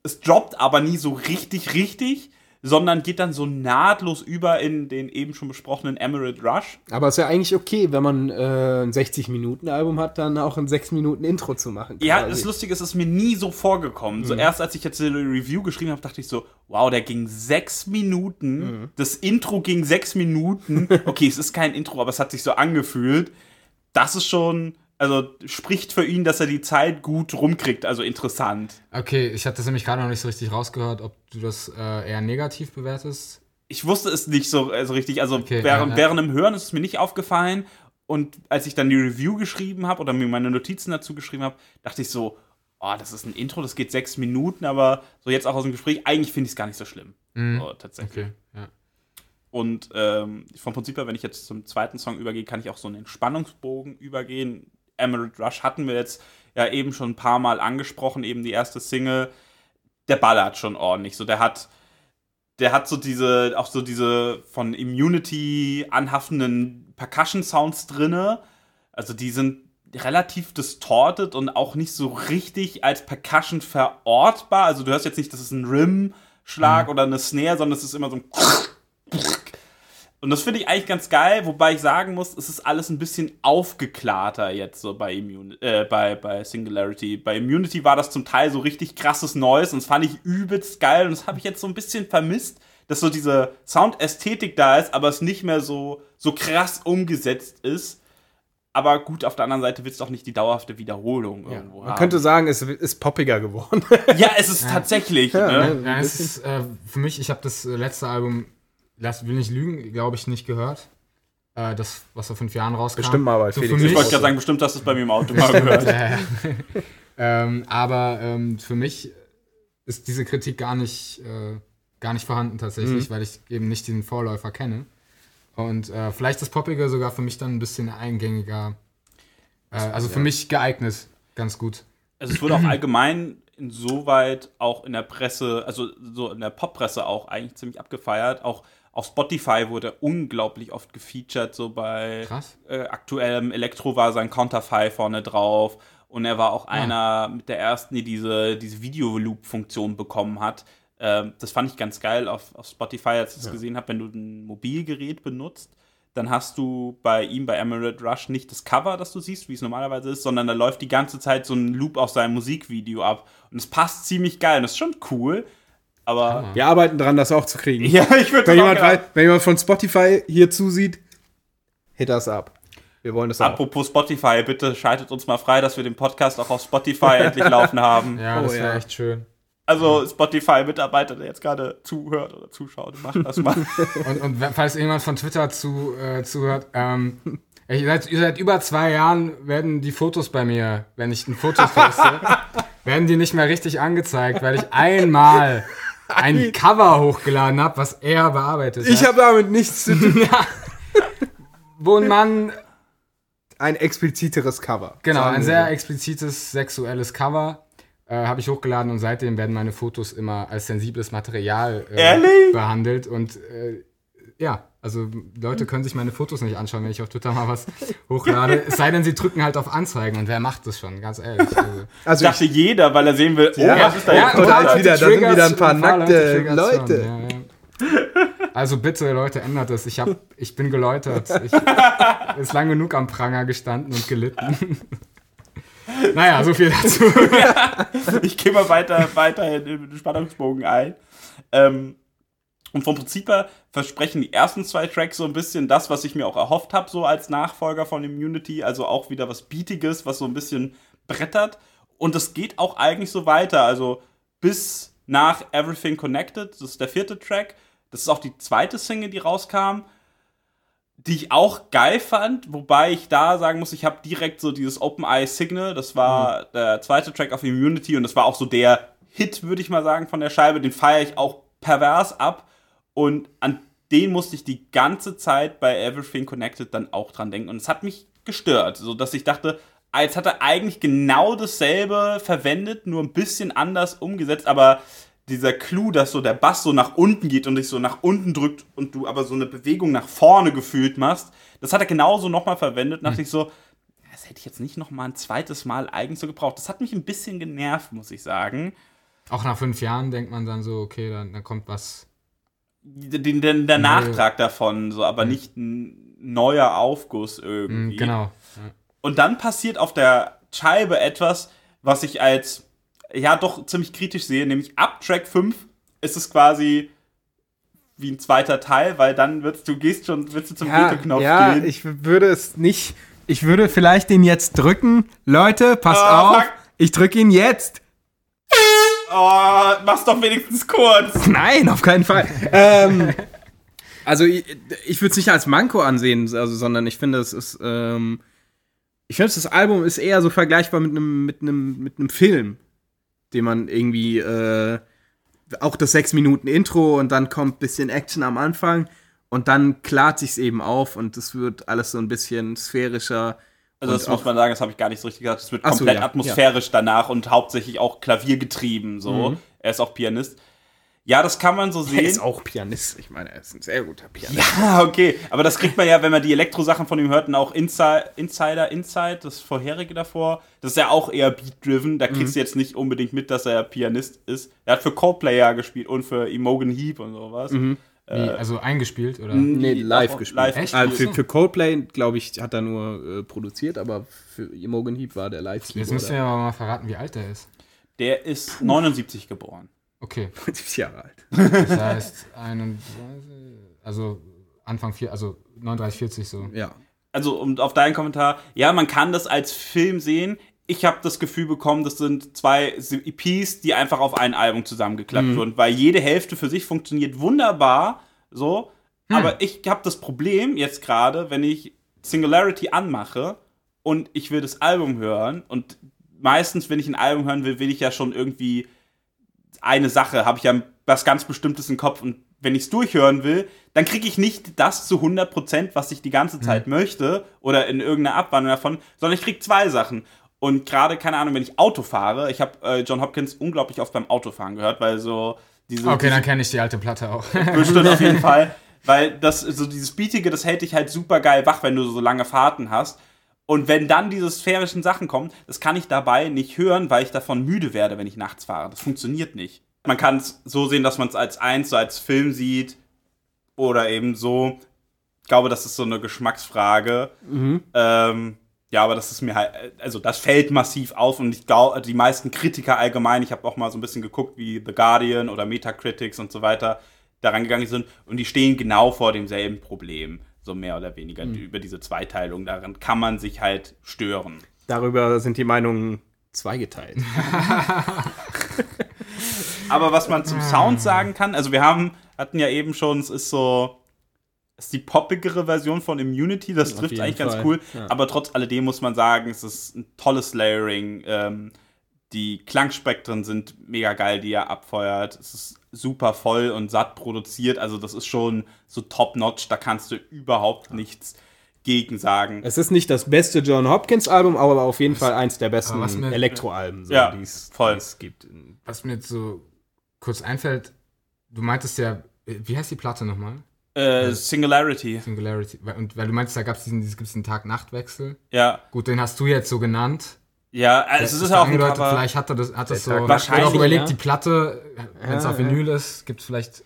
Es droppt aber nie so richtig, richtig, sondern geht dann so nahtlos über in den eben schon besprochenen Emerald Rush. Aber es ist ja eigentlich okay, wenn man äh, ein 60-Minuten-Album hat, dann auch ein 6-Minuten-Intro zu machen. Ja, das Lustige ist, es ist mir nie so vorgekommen. So erst als ich jetzt die Review geschrieben habe, dachte ich so, wow, der ging sechs Minuten. Das Intro ging sechs Minuten. Okay, es ist kein Intro, aber es hat sich so angefühlt. Das ist schon, also spricht für ihn, dass er die Zeit gut rumkriegt, also interessant. Okay, ich hatte das nämlich gerade noch nicht so richtig rausgehört, ob du das äh, eher negativ bewertest. Ich wusste es nicht so also richtig, also Okay, während, ja, ja. während dem Hören ist es mir nicht aufgefallen. Und als ich dann die Review geschrieben habe oder mir meine Notizen dazu geschrieben habe, dachte ich so, oh, das ist ein Intro, das geht sechs Minuten, aber so jetzt auch aus dem Gespräch, eigentlich finde ich es gar nicht so schlimm. So, tatsächlich. Okay, ja. Und ähm, vom Prinzip her, wenn ich jetzt zum zweiten Song übergehe, kann ich auch so einen Entspannungsbogen übergehen. Emerald Rush hatten wir jetzt ja eben schon ein paar Mal angesprochen, eben die erste Single. Der ballert schon ordentlich. So, der hat, der hat so diese, auch so diese von Immunity anhaftenden Percussion-Sounds drinne. Also die sind relativ distorted und auch nicht so richtig als Percussion verortbar. Also du hörst jetzt nicht, das ist ein Rim-Schlag oder eine Snare, sondern es ist immer so ein und das finde ich eigentlich ganz geil, wobei ich sagen muss, es ist alles ein bisschen aufgeklarter jetzt so bei, Immuni äh, bei, bei Singularity. Bei Immunity war das zum Teil so richtig krasses Neues und das fand ich übelst geil und das habe ich jetzt so ein bisschen vermisst, dass so diese Soundästhetik da ist, aber es nicht mehr so, so krass umgesetzt ist. Aber gut, auf der anderen Seite willst du auch nicht die dauerhafte Wiederholung irgendwo Man haben. könnte sagen, es ist poppiger geworden. ja, es ist tatsächlich. ne? ne? Ja, es ist äh, für mich, ich habe das letzte Album, lass, will nicht lügen, glaube ich, nicht gehört. Äh, das, was vor fünf Jahren rauskam. Bestimmt mal bei so Felix. Ich wollte gerade sagen, bestimmt hast du es bei mir im Auto mal gehört. Ja, ja. ähm, aber ähm, für mich ist diese Kritik gar nicht, äh, gar nicht vorhanden tatsächlich, weil ich eben nicht den Vorläufer kenne. Und äh, vielleicht ist Poppige sogar für mich dann ein bisschen eingängiger. Äh, also für mich geeignet, ganz gut. Also es wurde auch allgemein insoweit auch in der Presse, also so in der Poppresse auch eigentlich ziemlich abgefeiert. Auch auf Spotify wurde er unglaublich oft gefeatured, so bei Krass. äh, aktuellem Elektro war sein Counterfei vorne drauf. Und er war auch einer mit der ersten, die diese, diese Video-Loop-Funktion bekommen hat. Ähm, das fand ich ganz geil auf, auf Spotify, als ich das gesehen habe, wenn du ein Mobilgerät benutzt, dann hast du bei ihm, bei Emerald Rush, nicht das Cover, das du siehst, wie es normalerweise ist, sondern da läuft die ganze Zeit so ein Loop aus seinem Musikvideo ab. Und es passt ziemlich geil. Und das ist schon cool. Aber Wir arbeiten dran, das auch zu kriegen. ja, ich würde Wenn, jemand, wenn jemand von Spotify hier zusieht, hit us up. Wir wollen das auch. Apropos Spotify, bitte schaltet uns mal frei, dass wir den Podcast auch auf Spotify endlich laufen haben. Ja, Oh, das wäre ja. echt schön. Also Spotify-Mitarbeiter, der jetzt gerade zuhört oder zuschaut, macht das mal. Und, und falls irgendjemand von Twitter zu, äh, zuhört, ähm, seid, ihr seit über zwei Jahren werden die Fotos bei mir, wenn ich ein Foto poste, werden die nicht mehr richtig angezeigt, weil ich einmal ein Cover hochgeladen habe, was er bearbeitet Ich hat. habe damit nichts zu tun. Wo ein Mann, Ein expliziteres Cover. genau, ein sehr explizites sexuelles Cover äh, habe ich hochgeladen und seitdem werden meine Fotos immer als sensibles Material äh, behandelt und äh, ja, Also Leute können sich meine Fotos nicht anschauen, wenn ich auf Twitter mal was hochlade. es sei denn, sie drücken halt auf Anzeigen und wer macht das schon, ganz ehrlich. Also, Also dachte jeder, weil er sehen will, oh, Ja, was ist da ja, jetzt? und da ist Leute wieder- da sind wieder ein paar nackte Leute. Schon, ja, ja. Also bitte, Leute, ändert es. Ich, hab, ich bin geläutert. Ich ist lang genug am Pranger gestanden und gelitten. naja, so viel dazu. ich gehe mal weiter, weiterhin in den Spannungsbogen ein. Ähm, und vom Prinzip her versprechen die ersten zwei Tracks so ein bisschen das, was ich mir auch erhofft habe, so als Nachfolger von Immunity. Also auch wieder was Beatiges, was so ein bisschen brettert. Und es geht auch eigentlich so weiter. Also bis nach Everything Connected, das ist der vierte Track. Das ist auch die zweite Single, die rauskam die ich auch geil fand, wobei ich da sagen muss, ich habe direkt so dieses Open Eye Signal, das war der zweite Track auf Immunity und das war auch so der Hit, würde ich mal sagen, von der Scheibe. Den feiere ich auch pervers ab und an den musste ich die ganze Zeit bei Everything Connected dann auch dran denken und es hat mich gestört, so dass ich dachte, jetzt hat er eigentlich genau dasselbe verwendet, nur ein bisschen anders umgesetzt, aber dieser Clou, dass so der Bass so nach unten geht und dich so nach unten drückt und du aber so eine Bewegung nach vorne gefühlt machst, das hat er genauso nochmal verwendet. Und dachte ich so, das hätte ich jetzt nicht nochmal ein zweites Mal eigens so gebraucht. Das hat mich ein bisschen genervt, muss ich sagen. Auch nach fünf Jahren denkt man dann so, okay, dann, dann kommt was. Den, den, der Nachtrag davon, so, aber nicht ein neuer Aufguss Mm, irgendwie. Genau. Und dann passiert auf der Scheibe etwas, was ich als ja doch ziemlich kritisch sehe, nämlich ab Track 5 ist es quasi wie ein zweiter Teil, weil dann wird's, du gehst schon, willst du zum ja, Veto-Knopf ja gehen. ich würde es nicht. Ich würde vielleicht den jetzt drücken. Leute, passt Oh, auf. fuck. Ich drücke ihn jetzt. Oh, mach's doch wenigstens kurz. Nein, auf keinen Fall. ähm, also ich, ich würde es nicht als Manko ansehen, also, sondern ich finde, es ist, ähm, ich finde, das Album ist eher so vergleichbar mit einem mit einem mit einem Film, den man irgendwie äh, auch das sechs Minuten Intro und dann kommt ein bisschen Action am Anfang und dann klart sich's eben auf und es wird alles so ein bisschen sphärischer. Also und das muss man sagen, das habe ich gar nicht so richtig gesagt. Es wird Ach so, komplett ja, atmosphärisch danach und hauptsächlich auch klaviergetrieben. So, Mhm. er ist auch Pianist. Ja, das kann man so Er sehen. ist auch Pianist. Ich meine, er ist ein sehr guter Pianist. Ah, okay. Aber das kriegt man ja, wenn man die Elektro-Sachen von ihm hört, und auch Insi Insider, Inside, das vorherige davor. Das ist ja auch eher Beat-driven. Da Mhm. kriegst du jetzt nicht unbedingt mit, dass er Pianist ist. Er hat für Coldplay ja gespielt und für Imogen Heap und sowas. Mhm. Wie, also eingespielt oder? Nee, live gespielt. Live Echt? Also für, für Coldplay, glaube ich, hat er nur äh, produziert, aber für Imogen Heap war der live Jetzt müsst ihr aber mal verraten, wie alt er ist. Der ist 79 geboren. Okay, 70 Jahre alt. das heißt 31, also Anfang 4, also 39, 40 so. Ja. also um auf deinen Kommentar, ja, man kann das als Film sehen. Ich habe das Gefühl bekommen, das sind zwei EPs, die einfach auf ein Album zusammengeklappt wurden, weil jede Hälfte für sich funktioniert wunderbar, so. Aber ich habe das Problem jetzt gerade, wenn ich Singularity anmache und ich will das Album hören und meistens, wenn ich ein Album hören will, will ich ja schon irgendwie eine Sache, habe ich ja was ganz Bestimmtes im Kopf und wenn ich es durchhören will, dann kriege ich nicht das zu 100%, was ich die ganze Zeit möchte oder in irgendeiner Abwandlung davon, sondern ich kriege zwei Sachen. Und gerade, keine Ahnung, wenn ich Auto fahre, ich habe äh, John Hopkins unglaublich oft beim Autofahren gehört, weil so diese, Okay, diese dann kenne ich die alte Platte auch. Bestimmt auf jeden Fall. Weil das, so dieses Beatige, das hält dich halt super geil wach, wenn du so lange Fahrten hast. Und wenn dann diese sphärischen Sachen kommen, das kann ich dabei nicht hören, weil ich davon müde werde, wenn ich nachts fahre. Das funktioniert nicht. Man kann es so sehen, dass man es als eins, so als Film sieht. Oder eben so. Ich glaube, das ist so eine Geschmacksfrage. Ähm, ja, aber das ist mir halt, also das fällt massiv auf und ich glaube, die meisten Kritiker allgemein, ich habe auch mal so ein bisschen geguckt, wie The Guardian oder Metacritics und so weiter daran gegangen sind und die stehen genau vor demselben Problem, so mehr oder weniger über diese Zweiteilung. Daran kann man sich halt stören. Darüber sind die Meinungen zweigeteilt. Aber was man zum Sound sagen kann, also wir haben, hatten ja eben schon, es ist so, ist die poppigere Version von Immunity, das Auf trifft eigentlich ganz Fall, cool. ja. Aber trotz alledem muss man sagen, es ist ein tolles Layering. Ähm, die Klangspektren sind mega geil, die er abfeuert. Es ist super voll und satt produziert. Also das ist schon so top-notch, da kannst du überhaupt nichts gegen sagen. Es ist nicht das beste John Hopkins Album, aber auf jeden Fall eins der besten Elektroalben, so, Ja, die es voll. die es gibt. Was mir jetzt so kurz einfällt, du meintest ja, wie heißt die Platte nochmal? Äh, Singularity. Singularity. Und weil du meinst, da gab es diesen, diesen Tag-Nacht-Wechsel. Ja. Gut, den hast du jetzt so genannt. Ja, also es ist ja auch ein Cover. vielleicht hat er das, hat das so. Wahrscheinlich, auch überlegt, ja. die Platte, wenn es Ja, auf ja. Vinyl ist, gibt es vielleicht.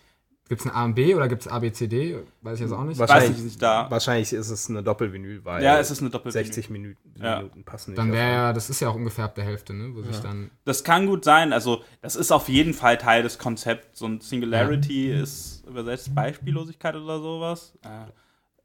Gibt es ein A und B oder gibt es A, B, C, D? Weiß ich jetzt auch nicht. Was- Weiß nicht, nicht da. Wahrscheinlich ist es eine Doppelvinyl, weil Ja, es ist eine Doppelvinyl. 60 Minuten, Ja. Minuten passen nicht. Dann wäre ja, das ist ja auch ungefähr ab der Hälfte, ne? Wo sich dann. Das kann gut sein. Also, das ist auf jeden Fall Teil des Konzepts. So ein Singularity ist übersetzt Beispiellosigkeit oder sowas.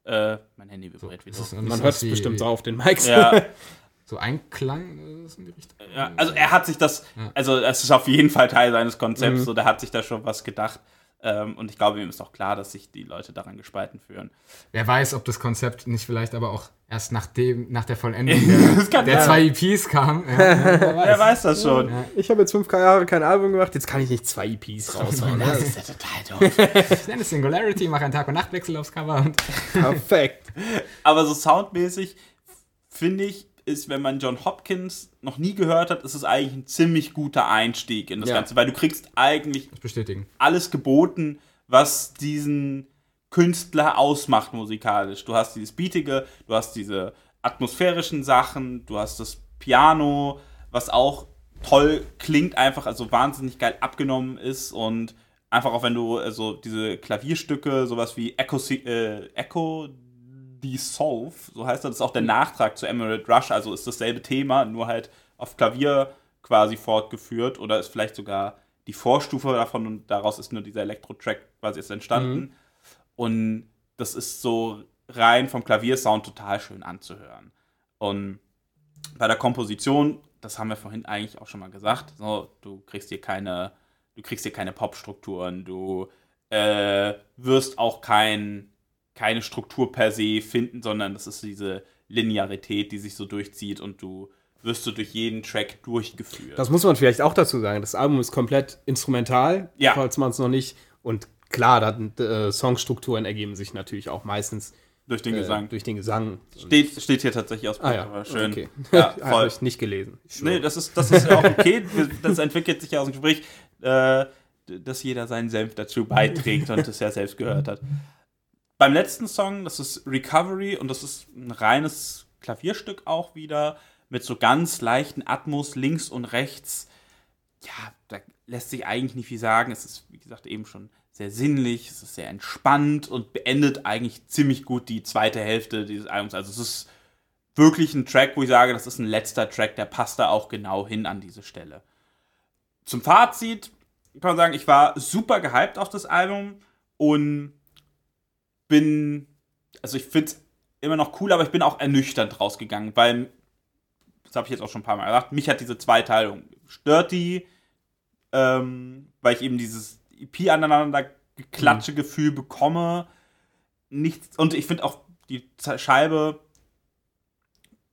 Äh, äh, mein Handy vibriert wieder. ist es nicht Man so hört es bestimmt so auf den Mics. Ja, So Einklang oder so in die Richtung. ja, also er hat sich das, also es ist auf jeden Fall Teil seines Konzepts, Mhm. so der hat sich da schon was gedacht. Ähm, und ich glaube, ihm ist auch klar, dass sich die Leute daran gespalten fühlen. Wer weiß, ob das Konzept nicht vielleicht aber auch erst nach, dem, nach der Vollendung der, der zwei EPs kam. Ja, ja, wer weiß. Wer weiß das schon? Ich habe jetzt fünf Jahre kein Album gemacht, jetzt kann ich nicht zwei EPs raushauen. Das ist ja total doof. Ich nenne es Singularity, mache einen Tag- und Nachtwechsel aufs Cover und Perfekt. Aber so soundmäßig finde ich, ist, wenn man John Hopkins noch nie gehört hat, ist es eigentlich ein ziemlich guter Einstieg in das Ja. Ganze, weil du kriegst eigentlich alles geboten, was diesen Künstler ausmacht musikalisch. Du hast dieses Beatige, du hast diese atmosphärischen Sachen, du hast das Piano, was auch toll klingt, einfach, also wahnsinnig geil abgenommen ist und einfach auch wenn du also diese Klavierstücke, sowas wie Echo, äh, Echo Dissolve, so heißt das, das ist auch der Nachtrag zu Emerald Rush, also ist dasselbe Thema, nur halt auf Klavier quasi fortgeführt oder ist vielleicht sogar die Vorstufe davon und daraus ist nur dieser Elektro-Track quasi jetzt entstanden. Und das ist so rein vom Klaviersound total schön anzuhören. Und bei der Komposition, das haben wir vorhin eigentlich auch schon mal gesagt, so, du kriegst hier keine, du kriegst hier keine Popstrukturen, du äh, wirst auch kein, keine Struktur per se finden, sondern das ist diese Linearität, die sich so durchzieht und du wirst so durch jeden Track durchgeführt. Das muss man vielleicht auch dazu sagen. Das Album ist komplett instrumental, Ja. falls man es noch nicht. Und klar, da, äh, Songstrukturen ergeben sich natürlich auch meistens durch den äh, Gesang. durch den Gesang. Steht, steht hier tatsächlich aus ah ja, aber schön. Okay. Ja, Habe ich nicht gelesen. Ich Nee, das ist, das ist ja auch okay. Das entwickelt sich ja aus dem Gespräch, äh, dass jeder seinen Senf dazu beiträgt und es ja selbst gehört hat. Beim letzten Song, das ist Recovery und das ist ein reines Klavierstück auch wieder mit so ganz leichten Atmos links und rechts. Ja, da lässt sich eigentlich nicht viel sagen. Es ist, wie gesagt, eben schon sehr sinnlich, es ist sehr entspannt und beendet eigentlich ziemlich gut die zweite Hälfte dieses Albums. Also es ist wirklich ein Track, wo ich sage, das ist ein letzter Track, der passt da auch genau hin an diese Stelle. Zum Fazit kann man sagen, ich war super gehypt auf das Album und bin, also ich finde es immer noch cool, aber ich bin auch ernüchternd rausgegangen, weil, das habe ich jetzt auch schon ein paar Mal gesagt, mich hat diese Zweiteilung, stört die, ähm, weil ich eben dieses EP aneinander geklatsche Gefühl bekomme. Nichts, und ich finde auch die Scheibe,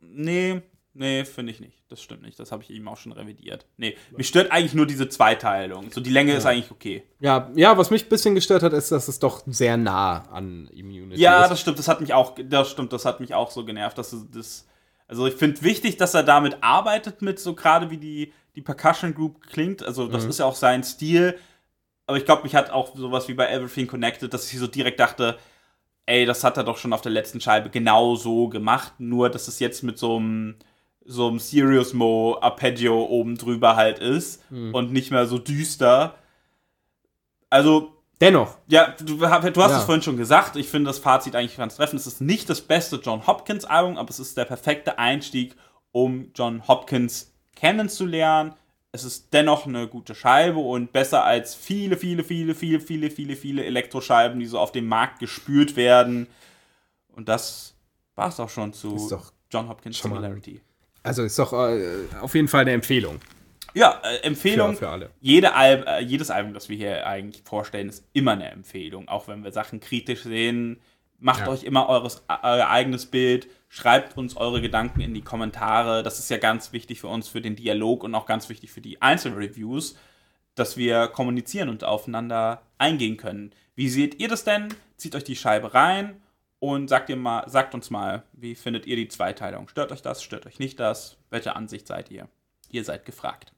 nee, nee, finde ich nicht. Das stimmt nicht. Das habe ich eben auch schon revidiert. Nee, mich stört eigentlich nur diese Zweiteilung. So die Länge ist eigentlich okay. ja, ja, was mich ein bisschen gestört hat, ist, dass es doch sehr nah an Immunity Ja, ist. das stimmt. Das hat mich auch, das stimmt. Das hat mich auch so genervt, dass das. Also ich finde wichtig, dass er damit arbeitet mit so gerade wie die die Percussion Group klingt. Also das ist ja auch sein Stil. Aber ich glaube, mich hat auch sowas wie bei Everything Connected, dass ich so direkt dachte, ey, das hat er doch schon auf der letzten Scheibe genau so gemacht. Nur, dass es jetzt mit so einem so einem Serious Mo Arpeggio oben drüber halt ist und nicht mehr so düster. Also Dennoch, ja, du, du hast Ja. es vorhin schon gesagt. Ich finde das Fazit eigentlich ganz treffend. Es ist nicht das beste John Hopkins Album, aber es ist der perfekte Einstieg, um John Hopkins kennenzulernen. Es ist dennoch eine gute Scheibe und besser als viele, viele, viele, viele, viele, viele, viele Elektroscheiben, die so auf dem Markt gespült werden. Und das war es auch schon zu John Hopkins Singularity. Also ist doch äh, auf jeden Fall eine Empfehlung Ja, äh, Empfehlung. für, für alle. Jede Al äh, jedes Album, das wir hier eigentlich vorstellen, ist immer eine Empfehlung. Auch wenn wir Sachen kritisch sehen, macht Ja. euch immer eures, äh, euer eigenes Bild, schreibt uns eure Gedanken in die Kommentare. Das ist ja ganz wichtig für uns, für den Dialog und auch ganz wichtig für die Einzelreviews, dass wir kommunizieren und aufeinander eingehen können. Wie seht ihr das denn? Zieht euch die Scheibe rein und sagt, ihr mal, sagt uns mal, wie findet ihr die Zweiteilung? Stört euch das? Stört euch nicht das? Welche Ansicht seid ihr? Ihr seid gefragt.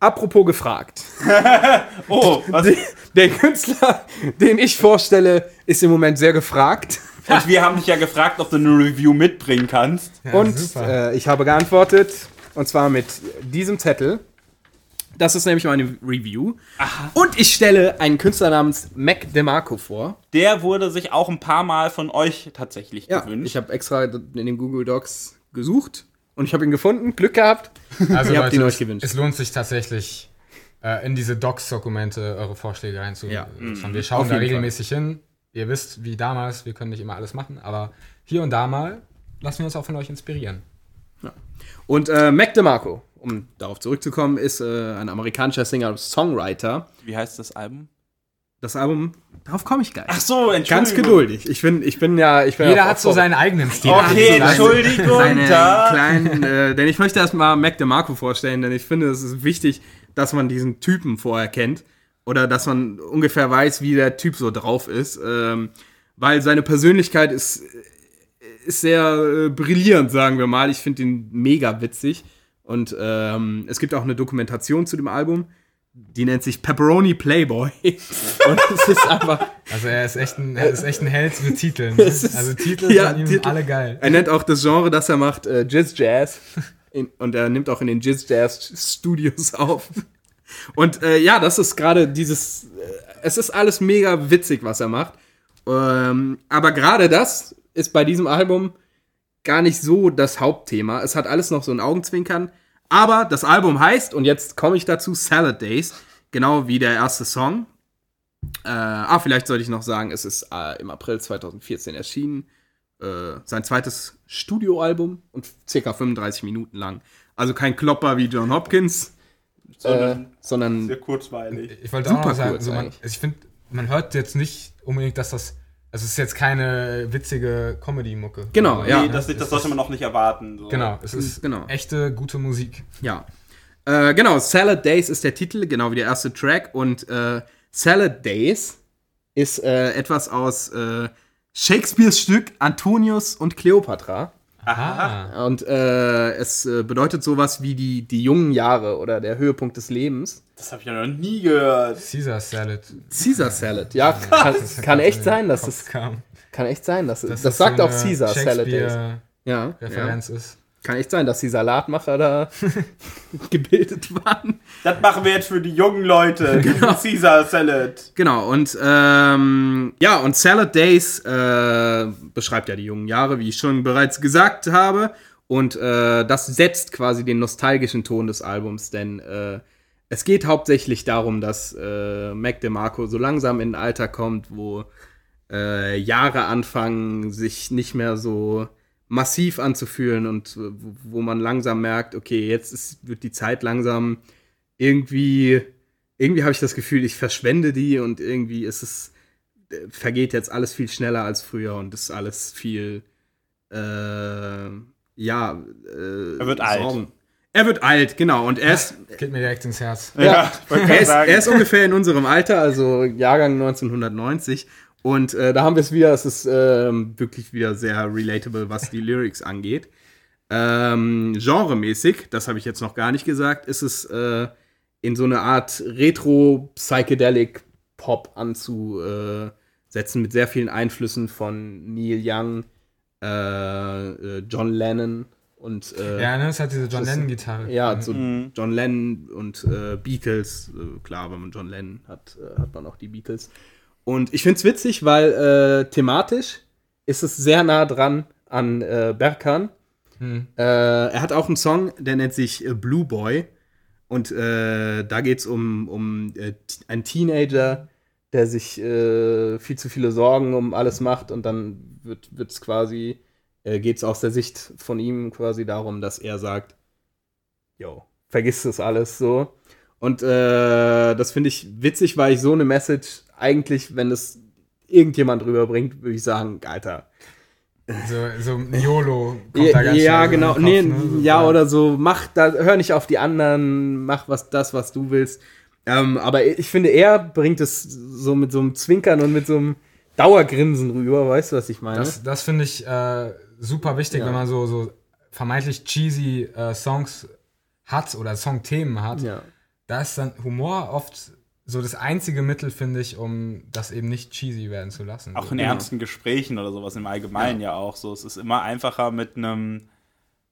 Apropos gefragt. Oh, was? Der Künstler, den ich vorstelle, ist im Moment sehr gefragt. Und wir haben dich ja gefragt, ob du eine Review mitbringen kannst. Ja, und äh, ich habe geantwortet, und zwar mit diesem Zettel. Das ist nämlich meine Review. Und ich stelle einen Künstler namens Mac DeMarco vor. Der wurde sich auch ein paar Mal von euch tatsächlich Ja, gewünscht. ich habe extra in den Google Docs gesucht und ich habe ihn gefunden. Glück gehabt. Also Ihr habt ihn euch gewünscht. es lohnt sich tatsächlich, äh, in diese Docs-Dokumente eure Vorschläge Ja. reinzuschauen. Mhm. Wir schauen Auf da regelmäßig hin. Ihr wisst, wie damals, wir können nicht immer alles machen, aber hier und da mal lassen wir uns auch von euch inspirieren. Und äh, Mac DeMarco, um darauf zurückzukommen, ist äh, ein amerikanischer Singer und Songwriter. Wie heißt das Album? Das Album, darauf komme ich gleich. Ach so, Entschuldigung. Ganz geduldig. Ich bin, ich bin ja, ich bin Jeder ja hat so seinen eigenen Stil. Okay, Seine- Entschuldigung. seine kleinen, äh, denn ich möchte erstmal Mac DeMarco vorstellen, denn ich finde, es ist wichtig, dass man diesen Typen vorher kennt oder dass man ungefähr weiß, wie der Typ so drauf ist, ähm, weil seine Persönlichkeit ist, ist sehr äh, brillierend, sagen wir mal. Ich finde ihn mega witzig und ähm, es gibt auch eine Dokumentation zu dem Album. Die nennt sich Pepperoni Playboy. Und es ist einfach. Also er ist echt ein, er ist echt ein Held mit Titeln. Ne? Ist- Also Titel ja, von ihm Titel. alle geil. Er nennt auch das Genre, das er macht, äh, Jizz Jazz. In, und er nimmt auch in den Jizz Jazz Studios auf. Und äh, ja, das ist gerade dieses. Äh, es ist alles mega witzig, was er macht. Ähm, aber gerade das ist bei diesem Album gar nicht so das Hauptthema. Es hat alles noch so ein Augenzwinkern. Aber das Album heißt, und jetzt komme ich dazu, Salad Days. Genau wie der erste Song. Äh, ah, vielleicht sollte ich noch sagen, es ist äh, im April 2014 erschienen. Äh, sein zweites Studioalbum und circa 35 Minuten lang. Also kein Klopper wie John Hopkins, äh, Sondern sondern sehr kurzweilig. Ich wollte Super auch noch sagen, kurz so man, ich finde, man hört jetzt nicht unbedingt, dass das. Also es ist jetzt keine witzige Comedy-Mucke. Genau, ja. Nee, das, das sollte man auch nicht erwarten. So. Genau, es ist Genau. echte gute Musik. ja. Äh, genau, Salad Days ist der Titel, genau wie der erste Track. Und äh, Salad Days ist äh, etwas aus äh, Shakespeares Stück Antonius und Kleopatra. Aha. Und äh, es äh, bedeutet sowas wie die, die jungen Jahre oder der Höhepunkt des Lebens. Das habe ich ja noch nie gehört. Caesar Salad. Caesar Salad, ja, kann, kann echt sein, dass das es kam. kann echt sein, dass das so sagt auch eine Caesar Salad Days. Ja, ja, Referenz ist. Kann echt sein, dass die Salatmacher da gebildet waren. Das machen wir jetzt für die jungen Leute. Genau. Caesar Salad. Genau, und ähm, ja, und Salad Days äh, beschreibt ja die jungen Jahre, wie ich schon bereits gesagt habe. Und äh, das setzt quasi den nostalgischen Ton des Albums, denn äh, es geht hauptsächlich darum, dass äh, Mac DeMarco so langsam in ein Alter kommt, wo äh, Jahre anfangen, sich nicht mehr so massiv anzufühlen und wo, man langsam merkt, okay, jetzt ist, wird die Zeit langsam irgendwie, irgendwie habe ich das Gefühl, ich verschwende die und irgendwie ist es, äh, vergeht jetzt alles viel schneller als früher und ist alles viel, äh, ja, äh, Er wird alt. Er wird alt, genau, und er ist, Geht mir direkt ins Herz. ja, wollte er, ist, sagen. er ist ungefähr in unserem Alter, also Jahrgang 1990. Und äh, da haben wir es wieder, es ist ähm, wirklich wieder sehr relatable, was die Lyrics angeht. Ähm, genremäßig, das habe ich jetzt noch gar nicht gesagt, ist es äh, in so eine Art Retro-Psychedelic-Pop anzusetzen mit sehr vielen Einflüssen von Neil Young, äh, äh, John Lennon und äh, Ja, ne, es hat diese John Das- Lennon-Gitarre. ja, so Mhm. John Lennon und äh, Beatles. Äh, klar, wenn man John Lennon hat, äh, hat man auch die Beatles. Und ich finde es witzig, weil äh, thematisch ist es sehr nah dran an äh, Berkan. Hm. Äh, er hat auch einen Song, der nennt sich äh, Blue Boy. Und äh, da geht es um, um äh, einen Teenager, der sich viel zu viele Sorgen um alles macht. Und dann wird es quasi, geht es aus der Sicht von ihm quasi darum, dass er sagt, yo, vergiss das alles so. Und das finde ich witzig, weil ich so eine Message eigentlich, wenn es irgendjemand rüberbringt, würde ich sagen, Alter, So, so ein YOLO kommt ja, da ganz ja, genau. den nee, Kopf, ne? So, ja, oder so, mach da, hör nicht auf die anderen, mach was das, was du willst. Ähm, aber ich finde, er bringt es so mit so einem Zwinkern und mit so einem Dauergrinsen rüber, weißt du, was ich meine? Das, das finde ich äh, super wichtig, Ja. wenn man so, so vermeintlich cheesy äh, Songs hat oder Songthemen hat. ja. da ist dann Humor oft so das einzige Mittel, finde ich, um das eben nicht cheesy werden zu lassen. Auch in so. ernsten Gesprächen oder sowas im Allgemeinen ja. auch so. Es ist immer einfacher mit einem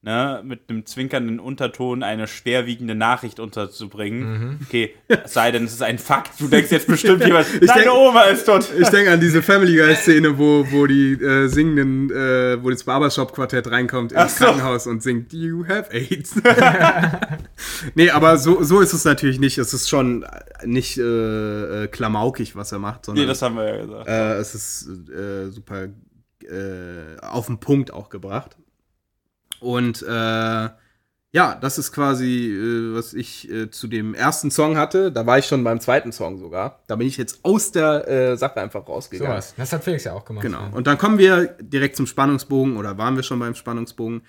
ne, mit einem zwinkernden Unterton eine schwerwiegende Nachricht unterzubringen. Mhm. Okay, es sei denn, es ist ein Fakt. Du denkst jetzt bestimmt jemand, deine denk, Oma ist tot. Ich denke an diese Family Guy-Szene, wo, wo die äh, singenden, äh, wo das Barbershop-Quartett reinkommt ins so. Krankenhaus und singt, You have AIDS. nee, aber so, so ist es natürlich nicht. Es ist schon nicht äh, äh, klamaukig, was er macht, sondern. Nee, das haben wir ja gesagt. Äh, es ist äh, super auf den Punkt auch gebracht. Und äh, ja, das ist quasi, äh, was ich äh, zu dem ersten Song hatte. Da war ich schon beim zweiten Song sogar. Da bin ich jetzt aus der äh, Sache einfach rausgegangen. So was. Das hat Felix ja auch gemacht. Genau. Und dann kommen wir direkt zum Spannungsbogen oder waren wir schon beim Spannungsbogen.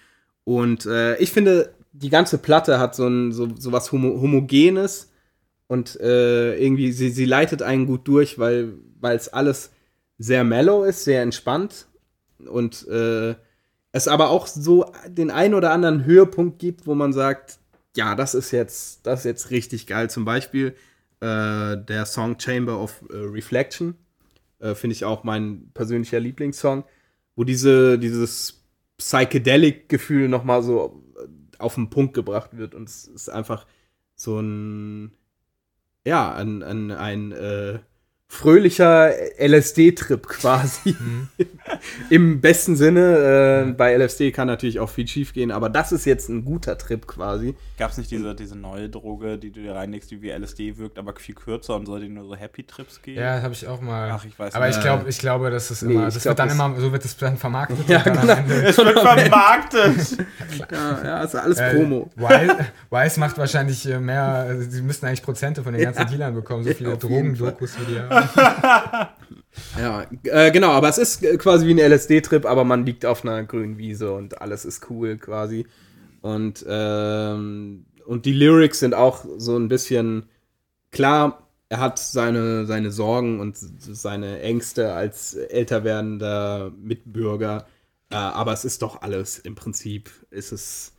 Und äh, ich finde, die ganze Platte hat so, ein, so, so was Homo Homogenes und äh, irgendwie, sie, sie leitet einen gut durch, weil es alles sehr mellow ist, sehr entspannt und äh, es aber auch so den einen oder anderen Höhepunkt gibt, wo man sagt, ja, das ist jetzt, das ist jetzt richtig geil. Zum Beispiel äh, der Song Chamber of äh, Reflection. Äh, Finde ich auch mein persönlicher Lieblingssong, wo diese, dieses Psychedelic-Gefühl nochmal so äh, auf den Punkt gebracht wird. Und es ist einfach so ein, ja, ein, ein, ein äh, fröhlicher LSD-Trip quasi. Mhm. Im besten Sinne. Äh, bei LSD kann natürlich auch viel schief gehen, aber das ist jetzt ein guter Trip quasi. Gab es nicht diese, diese neue Droge, die du dir reinlegst, die wie LSD wirkt, aber viel kürzer und soll dir nur so Happy Trips geben? Ja, habe ich auch mal. Ach, ich weiß aber nicht. ich glaube, ich glaube, das ist immer, nee, das glaub, wird dann immer, so wird es dann vermarktet. Ja, genau. Es wird vermarktet. ja, ja, ist alles äh, Promo. Wise, macht wahrscheinlich äh, mehr, sie müssten eigentlich Prozente von den ganzen ja. Dealern bekommen, so viele Drogendokus wie die haben. ja, äh, genau, aber es ist quasi wie ein LSD-Trip, aber man liegt auf einer grünen Wiese und alles ist cool quasi. Und, ähm, und die Lyrics sind auch so ein bisschen klar, er hat seine, seine Sorgen und seine Ängste als älter werdender Mitbürger, äh, aber es ist doch alles im Prinzip, ist es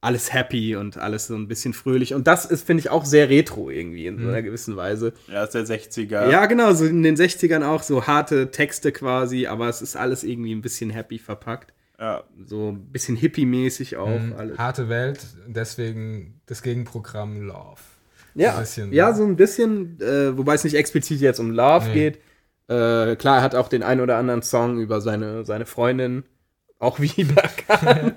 alles happy und alles so ein bisschen fröhlich. Und das ist, finde ich, auch sehr retro irgendwie in mhm. so einer gewissen Weise. Ja, ist der 60er. Ja, genau, so in den 60ern auch so harte Texte quasi, aber es ist alles irgendwie ein bisschen happy verpackt. Ja. So ein bisschen hippie-mäßig auch. Mhm. Alles. Harte Welt, deswegen das Gegenprogramm Love. Ja, bisschen, ja, so ein bisschen, äh, wobei es nicht explizit jetzt um Love nee. geht. Äh, klar, er hat auch den ein oder anderen Song über seine, seine Freundin auch wie Berkan.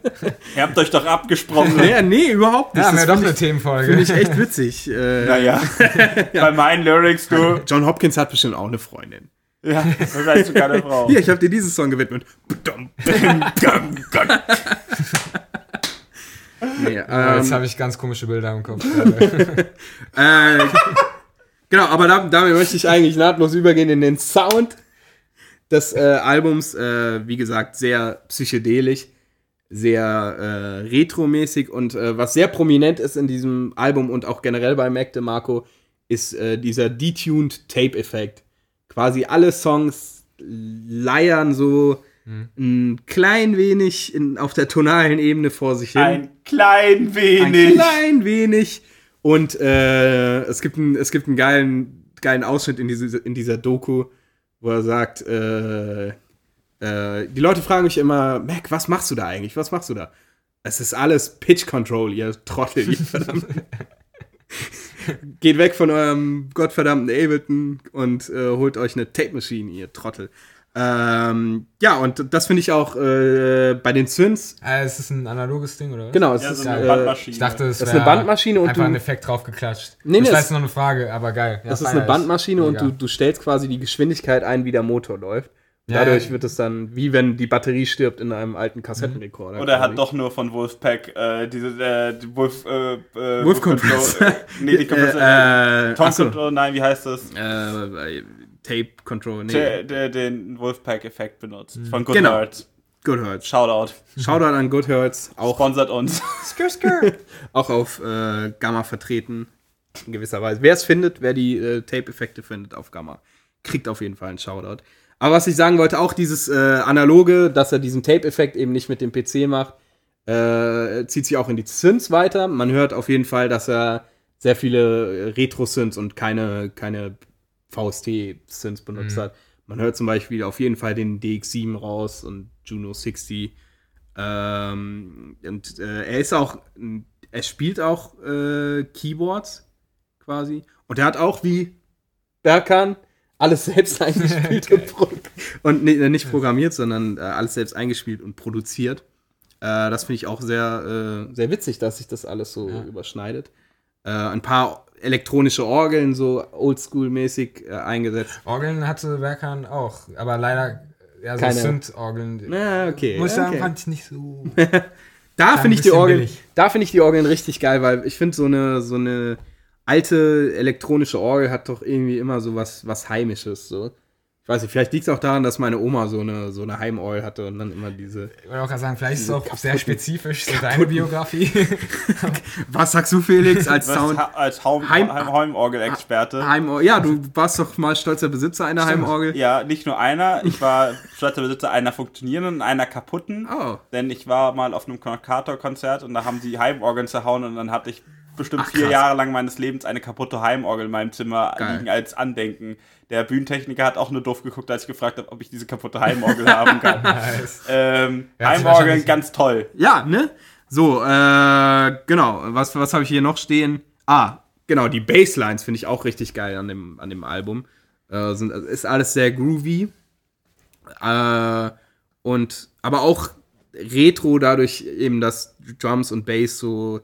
Ihr habt euch doch abgesprochen. Nee, nee überhaupt nicht. Ja, haben wir doch eine Themenfolge. Finde ich echt witzig. Äh, naja, ja. bei meinen Lyrics, du. John Hopkins hat bestimmt auch eine Freundin. Ja, wahrscheinlich sogar eine Frau. Hier, ich habe dir diesen Song gewidmet. nee, ähm, Jetzt habe ich ganz komische Bilder im Kopf. äh, genau, aber damit möchte ich eigentlich nahtlos übergehen in den Sound des äh, Albums. Äh, wie gesagt, sehr psychedelisch, sehr äh, retromäßig und äh, was sehr prominent ist in diesem Album und auch generell bei Mac DeMarco, ist äh, dieser detuned Tape-Effekt. Quasi alle Songs leiern so hm. ein klein wenig in, auf der tonalen Ebene vor sich hin. Ein klein wenig. Ein klein wenig. Und äh, es gibt, ein, es gibt einen geilen, geilen Ausschnitt in, diese, in dieser Doku, wo er sagt, äh, äh, die Leute fragen mich immer, Mac, was machst du da eigentlich? Was machst du da? Es ist alles Pitch Control, ihr Trottel, ihr verdammt. Geht weg von eurem gottverdammten Ableton und äh, holt euch eine Tape Machine, ihr Trottel. Ähm, ja, und das finde ich auch äh, bei den Synths. Äh, ist das ein analoges Ding, oder was? Genau, es ja, ist so eine äh, Bandmaschine. Ich dachte, es ist eine Bandmaschine und einfach ein Effekt drauf geklatscht. Nee, nee, das ist noch eine Frage, aber geil. Ja, das ist eine Bandmaschine und du, du stellst quasi die Geschwindigkeit ein, wie der Motor läuft. Dadurch ja, wird es dann, wie wenn die Batterie stirbt in einem alten Kassettenrekorder. Oder er hat doch nur von Wolfpack äh, diese äh, die Wolf, äh, äh Wolf Control. nee, die Kompressor. Äh, äh, Tom Control, nein, wie heißt das? Äh, Tape Control, nee. Der, der den Wolfpack-Effekt benutzt. Mhm. Von Good genau. Hurts. Good Hurts. Shoutout. Shoutout an Good Hurts. Auch Sponsert uns. skr, skr. auch auf äh, Gamma vertreten. In gewisser Weise. Wer es findet, wer die äh, Tape-Effekte findet auf Gamma, kriegt auf jeden Fall einen Shoutout. Aber was ich sagen wollte, auch dieses äh, Analoge, dass er diesen Tape-Effekt eben nicht mit dem PC macht, äh, zieht sich auch in die Synths weiter. Man hört auf jeden Fall, dass er sehr viele Retro-Synths und keine, keine VST-Synths benutzt hat. Man hört zum Beispiel auf jeden Fall den DX7 raus und Juno 60. Ähm, und äh, er ist auch, er spielt auch äh, Keyboards quasi. Und er hat auch wie Berkan alles selbst eingespielt und, und nee, nicht programmiert, sondern äh, alles selbst eingespielt und produziert. Äh, das finde ich auch sehr, äh, sehr witzig, dass sich das alles so Ja. überschneidet. Äh, ein paar elektronische Orgeln so oldschool-mäßig äh, eingesetzt. Orgeln hatte Berkan auch, aber leider ja, so. Synth-Orgeln. Na, okay. Muss ich sagen, okay. fand ich nicht so. Da finde ich die Orgeln, billig. da finde ich die Orgeln richtig geil, weil ich finde so eine so eine alte elektronische Orgel hat doch irgendwie immer so was was heimisches so. Ich weiß nicht, vielleicht liegt es auch daran, dass meine Oma so eine so eine Heimorgel hatte und dann immer diese Ich wollte auch gerade sagen, vielleicht ist es auch sehr kaputten- spezifisch, so deine Biografie. Was sagst du Felix als Sound als Heim, Heim- Heim, Heimorgel-Experte. Heimorgel? Ja, du warst doch mal stolzer Besitzer einer Heimorgel. Ja, nicht nur einer. Ich war stolzer Besitzer einer funktionierenden und einer kaputten. Oh. Denn ich war mal auf einem Concerto-Konzert und da haben die Heimorgeln zerhauen und dann hatte ich bestimmt Ach, vier. Jahre lang meines Lebens eine kaputte Heimorgel in meinem Zimmer Geil. liegen als Andenken. Der Bühnentechniker hat auch nur doof geguckt, als ich gefragt habe, ob ich diese kaputte Heimorgel haben kann. nice. Ähm, Ja, Heimorgeln ganz toll. Ja, ne? So, äh, genau. Was, was habe ich hier noch stehen? Ah, genau, die Basslines finde ich auch richtig geil an dem, an dem Album. Äh, sind, ist alles sehr groovy. Äh, und aber auch retro, dadurch eben, dass Drums und Bass so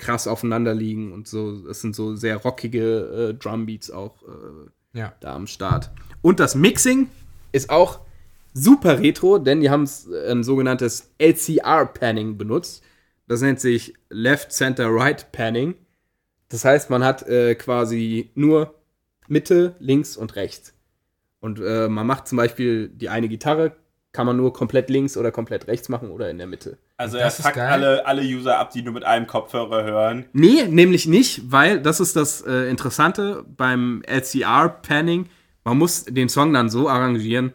krass aufeinander liegen und so. Es sind so sehr rockige äh, Drumbeats auch äh, Ja. da am Start. Und das Mixing ist auch super retro, denn die haben ein sogenanntes LCR-Panning benutzt. Das nennt sich Left Center Right Panning. Das heißt, man hat äh, quasi nur Mitte, links und rechts. Und äh, man macht zum Beispiel die eine Gitarre, kann man nur komplett links oder komplett rechts machen oder in der Mitte. Also Das er geil. alle, alle User ab, die nur mit einem Kopfhörer hören. Nee, nämlich nicht, weil das ist das äh, Interessante beim LCR-Panning. Man muss den Song dann so arrangieren,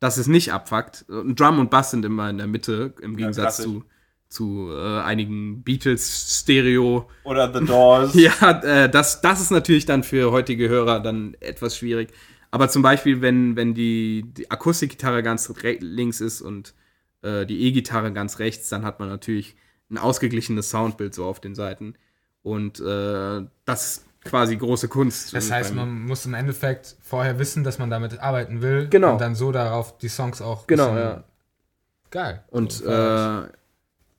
dass es nicht abfuckt. Und Drum und Bass sind immer in der Mitte, im Gegensatz klassisch. zu, zu äh, einigen Beatles-Stereo. Oder The Doors. Ja, äh, das, das ist natürlich dann für heutige Hörer dann etwas schwierig. Aber zum Beispiel, wenn, wenn die, die Akustikgitarre ganz links ist und äh, die E-Gitarre ganz rechts, dann hat man natürlich ein ausgeglichenes Soundbild so auf den Seiten. Und äh, das ist quasi große Kunst. Das heißt, man muss im Endeffekt vorher wissen, dass man damit arbeiten will. Genau. Und dann so darauf die Songs auch. Genau, ja. Geil. Und äh,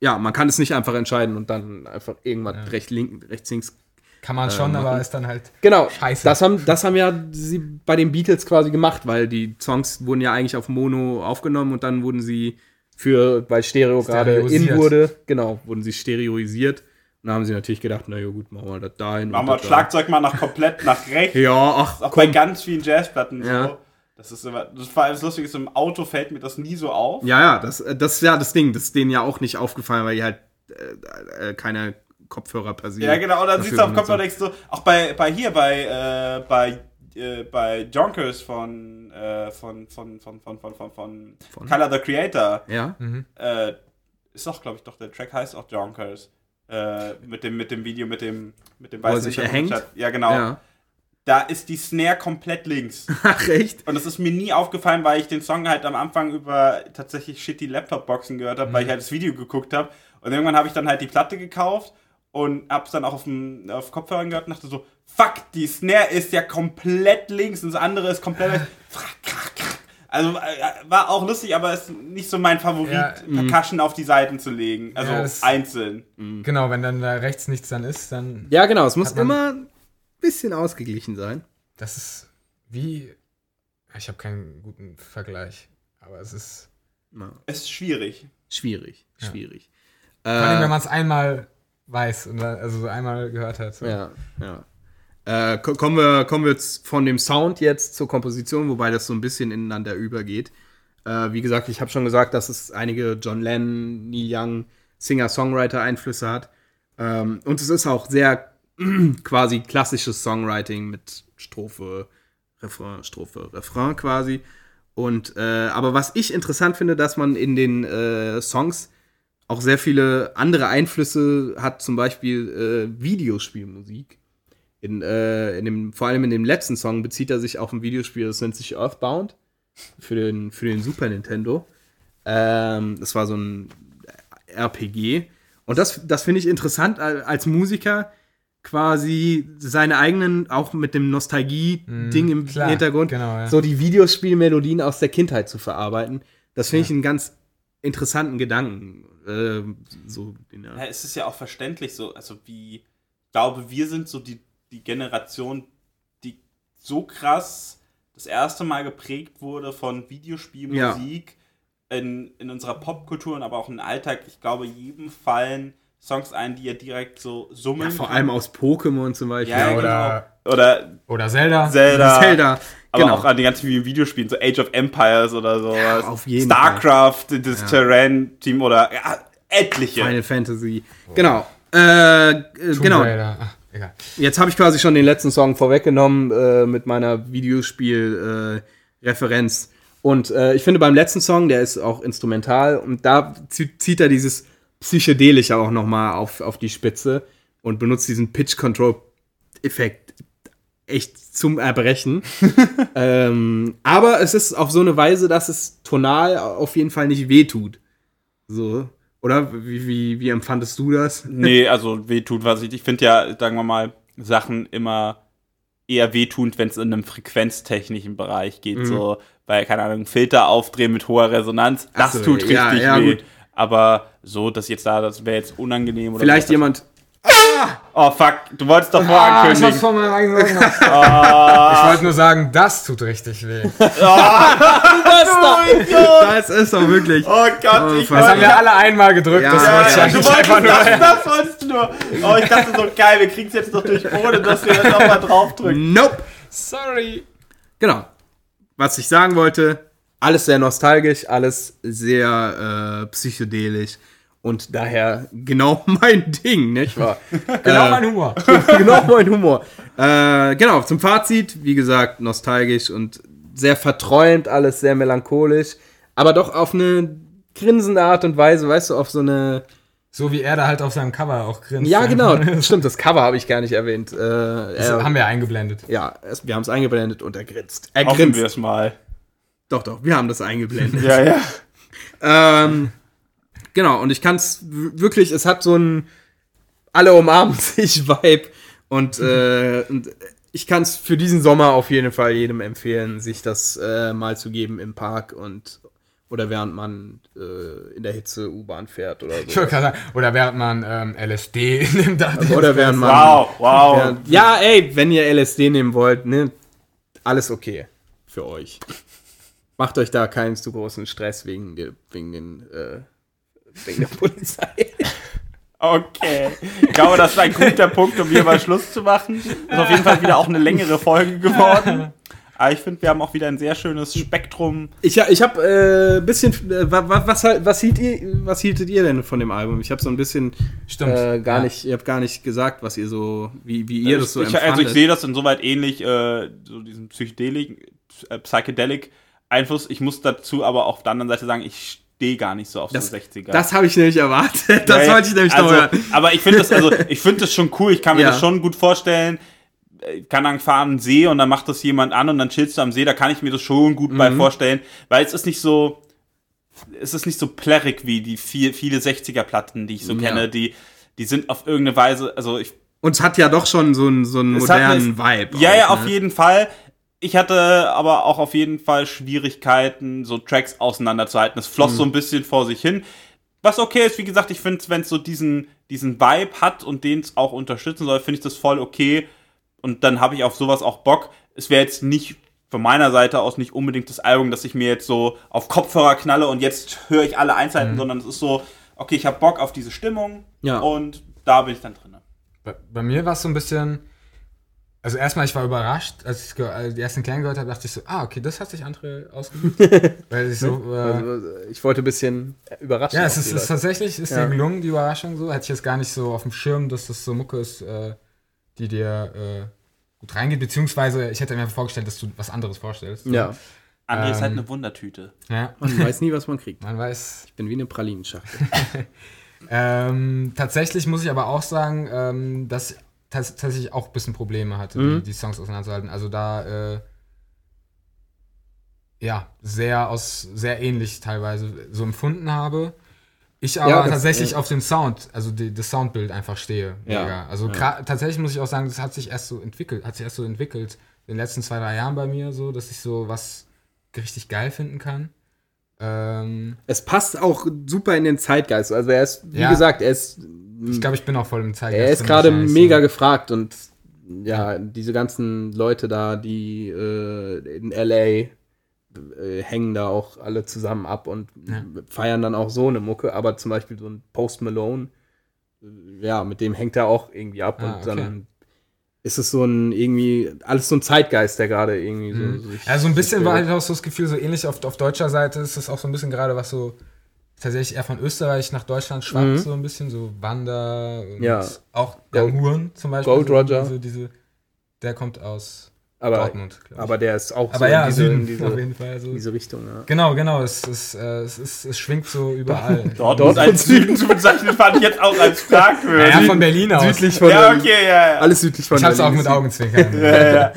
ja, man kann es nicht einfach entscheiden und dann einfach irgendwann recht, link, rechts, links Kann man schon, äh, aber ist dann halt. Genau, Scheiße. Das haben, das haben ja sie bei den Beatles quasi gemacht, weil die Songs wurden ja eigentlich auf Mono aufgenommen und dann wurden sie für, weil Stereo gerade in wurde, genau, wurden sie stereoisiert. Und da haben sie natürlich gedacht, naja gut, machen wir das dahin. Machen wir das das da. Schlagzeug mal nach komplett nach rechts. Ja, ach, Auch bei komm. ganz vielen Jazzplatten Ja. so. Das ist immer, das war das Lustige ist, im Auto fällt mir das nie so auf. Ja, ja, das, äh, das ist ja das Ding. Das ist denen ja auch nicht aufgefallen, weil die halt äh, äh, keine Kopfhörer per se Ja, genau, und dann siehst du auf dem benutzen. Kopf und denkst du, auch bei, bei hier, bei, äh, bei, äh, bei Jonkers von, äh, von, von, von, von, von, von, von, Von? Color the Creator, Ja, äh, ist doch, glaube ich, doch, der Track heißt auch Jonkers. Äh, mit dem, mit dem Video, mit dem, mit dem er weißen sich erhängt? Ja, genau. ja. Da ist die Snare komplett links. Ach, echt? Und das ist mir nie aufgefallen, weil ich den Song halt am Anfang über tatsächlich shitty Laptop-Boxen gehört habe, weil ich halt das Video geguckt habe. Und irgendwann habe ich dann halt die Platte gekauft und hab's dann auch auf, dem, auf Kopfhörern gehört und dachte so, fuck, die Snare ist ja komplett links und das andere ist komplett rechts. Also äh, war auch lustig, aber ist nicht so mein Favorit, Ja, Percussion auf die Seiten zu legen. Also Ja, einzeln. Genau, wenn dann da rechts nichts dann ist, dann. Ja, genau. Es muss immer ein bisschen ausgeglichen sein. Das ist wie. Ich habe keinen guten Vergleich. Aber es ist. Ja. Es ist schwierig. Schwierig, schwierig. Vor allem, Äh, wenn man es einmal weiß und also so einmal gehört hat. So. Ja, ja. Äh, ko- kommen, wir, kommen wir jetzt von dem Sound jetzt zur Komposition, wobei das so ein bisschen ineinander übergeht. Äh, wie gesagt, ich habe schon gesagt, dass es einige John Lennon, Neil Young, Singer-Songwriter-Einflüsse hat. Ähm, und es ist auch sehr quasi klassisches Songwriting mit Strophe, Refrain, Strophe, Refrain quasi. Und äh, aber was ich interessant finde, dass man in den äh, Songs auch sehr viele andere Einflüsse hat, zum Beispiel äh, Videospielmusik. In, äh, in dem, vor allem in dem letzten Song bezieht er sich auf ein Videospiel, das nennt sich Earthbound für den, für den Super Nintendo. Ähm, das war so ein RPG. Und das, das finde ich interessant al- als Musiker quasi seine eigenen, auch mit dem Nostalgie-Ding im Mhm, klar, Hintergrund, genau, ja. so die Videospielmelodien aus der Kindheit zu verarbeiten. Das finde ich einen ganz interessanten Gedanken. Äh, so, den, Ja, es ist ja auch verständlich so, also wie, ich glaube, wir sind so die, die Generation, die so krass das erste Mal geprägt wurde von Videospielmusik in, in unserer Popkultur und aber auch im Alltag. Ich glaube, jedem fallen Songs ein, die er direkt so summen ja, vor kann. allem aus Pokémon zum Beispiel. Ja, oder, genau. Oder oder Zelda. Zelda. Zelda. Aber genau. auch an den ganzen Videospielen, so Age of Empires oder sowas. auf jeden StarCraft, das Terran-Team oder ja, etliche. Final Fantasy. Genau. Äh, äh, genau. Raider. Egal. Jetzt habe ich quasi schon den letzten Song vorweggenommen äh, mit meiner Videospiel-Referenz. und äh, ich finde beim letzten Song, der ist auch instrumental und da zie- zieht er dieses Psychedelische auch noch mal auf, auf die Spitze und benutzt diesen Pitch-Control-Effekt echt zum Erbrechen. ähm, aber es ist auf so eine Weise, dass es tonal auf jeden Fall nicht wehtut. So. Oder wie, wie, wie empfandest du das? Nee, also wehtut, was ich. Ich finde ja, sagen wir mal, Sachen immer eher wehtun, wenn es in einem frequenztechnischen Bereich geht. So, weil, keine Ahnung, Filter aufdrehen mit hoher Resonanz, das so, tut richtig ja, ja, weh. gut. Aber so, dass jetzt da, das wäre jetzt unangenehm oder Vielleicht so. Jemand. Oh fuck, du wolltest doch Ah, ich hab's vorankündigen. vor meinem. Ah. Ich wollte nur sagen, das tut richtig weh. Das ist doch wirklich. Oh Gott, ich Oh, Das haben wir alle einmal gedrückt. Ja, das ja, wollte ich ja, du wolltest einfach nur. das, das wolltest du nur. Oh, ich dachte so, geil, wir kriegen es jetzt noch durch, ohne dass wir dann nochmal draufdrücken. Nope. Sorry. Genau. Was ich sagen wollte, alles sehr nostalgisch, alles sehr äh, psychedelisch und daher genau mein Ding, nicht wahr? Genau Äh, mein Humor. genau mein Humor. Äh, genau, zum Fazit, wie gesagt, nostalgisch und sehr verträumt, alles sehr melancholisch, aber doch auf eine grinsende Art und Weise, weißt du, auf so eine. So wie er da halt auf seinem Cover auch grinst. Ja, genau, stimmt, das Cover habe ich gar nicht erwähnt. Äh, Das er, haben wir eingeblendet. ja, es, wir haben es eingeblendet und er grinst. Er Hoffen grinst. wir es mal. Doch, doch, wir haben das eingeblendet. Ja, ja. Ähm, genau, und ich kann es wirklich, es hat so ein alle umarmen sich Vibe und, äh, und ich kann es für diesen Sommer auf jeden Fall jedem empfehlen, sich das äh, mal zu geben im Park und oder während man äh, in der Hitze U-Bahn fährt oder Ich so. wollte gerade sagen, oder während man ähm, LSD nimmt. Oder während man Wow, wow. während, ja, ey, wenn ihr LSD nehmen wollt, ne, alles okay für euch. Macht euch da keinen zu großen Stress wegen, der- wegen den äh, wegen der Polizei. Okay. Ich glaube, das war ein guter Punkt, um hier mal Schluss zu machen. Ist auf jeden Fall wieder auch eine längere Folge geworden. Aber ich finde, wir haben auch wieder ein sehr schönes Spektrum. Ich, ich habe äh, ein bisschen, äh, wa- wa- was, halt- was, hielt ihr, was hieltet ihr denn von dem Album? Ich habe so ein bisschen Stimmt. äh, gar Ja. nicht, ihr habt gar nicht gesagt, was ihr so, wie, wie ihr das so ich, empfandet. also ich sehe das insoweit ähnlich, äh, so diesen Psychedelik, äh, Psychedelic Einfluss. Ich muss dazu aber auf der anderen Seite sagen, ich stehe gar nicht so auf das so 60er. das habe ich nämlich erwartet. Das Ja, wollte ich nämlich also, noch hören. Aber ich finde das, also, ich finde das schon cool. Ich kann mir Ja. das schon gut vorstellen. Ich kann dann fahren See und dann macht das jemand an und dann chillst du am See. Da kann ich mir das schon gut Mhm. bei vorstellen, weil es ist nicht so, es ist nicht so plärrig wie die viel, viele 60er-Platten, die ich so Ja. kenne. Die, die sind auf irgendeine Weise, also ich Und es hat ja doch schon so einen, so einen modernen eine- Vibe. Ja, auch, ja, auf ne? jeden Fall. Ich hatte aber auch auf jeden Fall Schwierigkeiten, so Tracks auseinanderzuhalten. Es Mhm. floss so ein bisschen vor sich hin. Was okay ist, wie gesagt, ich finde, wenn es so diesen, diesen Vibe hat und den es auch unterstützen soll, finde ich das voll okay. Und dann habe ich auf sowas auch Bock. Es wäre jetzt nicht von meiner Seite aus nicht unbedingt das Album, dass ich mir jetzt so auf Kopfhörer knalle und jetzt höre ich alle Einzelheiten, sondern es ist so, okay, ich habe Bock auf diese Stimmung Ja. und da bin ich dann drin. Bei, bei mir war es so ein bisschen. Also erstmal, ich war überrascht, als ich die ersten Klang gehört habe, dachte ich so, ah, okay, das hat sich André ausgesucht. Weil ich so, äh, Also, ich wollte ein bisschen überraschen. ja, es ist, ist tatsächlich, ist Ja. dir gelungen, die Überraschung so. Hätte ich jetzt gar nicht so auf dem Schirm, dass das so Mucke ist, äh, die dir äh, gut reingeht, beziehungsweise ich hätte mir vorgestellt, dass du was anderes vorstellst. So. ja, André ist halt Ähm, eine Wundertüte. ja. man weiß nie, was man kriegt. Man weiß, Ich bin wie eine Pralinenschachtel. Ähm, tatsächlich muss ich aber auch sagen, ähm, dass tatsächlich auch ein bisschen Probleme hatte, Mhm. die, die Songs auseinanderzuhalten. Also da, äh, ja, sehr aus, sehr ähnlich teilweise so empfunden habe. Ich aber Ja, tatsächlich ja. auf den Sound, also die, das Soundbild einfach stehe. Ja. mega. Also gra- tatsächlich muss ich auch sagen, das hat sich erst so entwickelt, hat sich erst so entwickelt in den letzten zwei, drei Jahren bei mir so, dass ich so was richtig geil finden kann. Ähm, Es passt auch super in den Zeitgeist. Also er ist, wie Ja. gesagt, er ist, ich glaube, ich bin auch voll im Zeit. er ist gerade mega gefragt und ja, diese ganzen Leute da, die äh, in LA äh, hängen da auch alle zusammen ab und Ja. feiern dann auch so eine Mucke, aber zum Beispiel so ein Post Malone, äh, ja, mit dem hängt er auch irgendwie ab Ah, und dann okay. ist es so ein irgendwie, alles so ein Zeitgeist, der gerade irgendwie so. Mhm. Ja, so ein bisschen war halt auch so das Gefühl, so ähnlich auf, auf deutscher Seite ist das auch so ein bisschen gerade, was so tatsächlich eher von Österreich nach Deutschland schwappt, Mhm. so ein bisschen, so Wander und Ja. auch Gold- Huren zum Beispiel. Gold so, Roger. Diese, diese, der kommt aus aber, Dortmund, ich. aber der ist auch Aber so ja, in diese, Süden in diese, auf jeden Fall. So. in diese Richtung. Ja. Genau, genau, es, äh, es, ist, es schwingt so überall. Dort, Dort als Süden zu bezeichnen, fand ich jetzt auch als fragwürdig. ja, von Berlin aus. Südlich von Ja, Berlin. okay, ja, ja. Alles südlich von Ich hab's auch Berlin mit Augenzwinkern. ja, ja.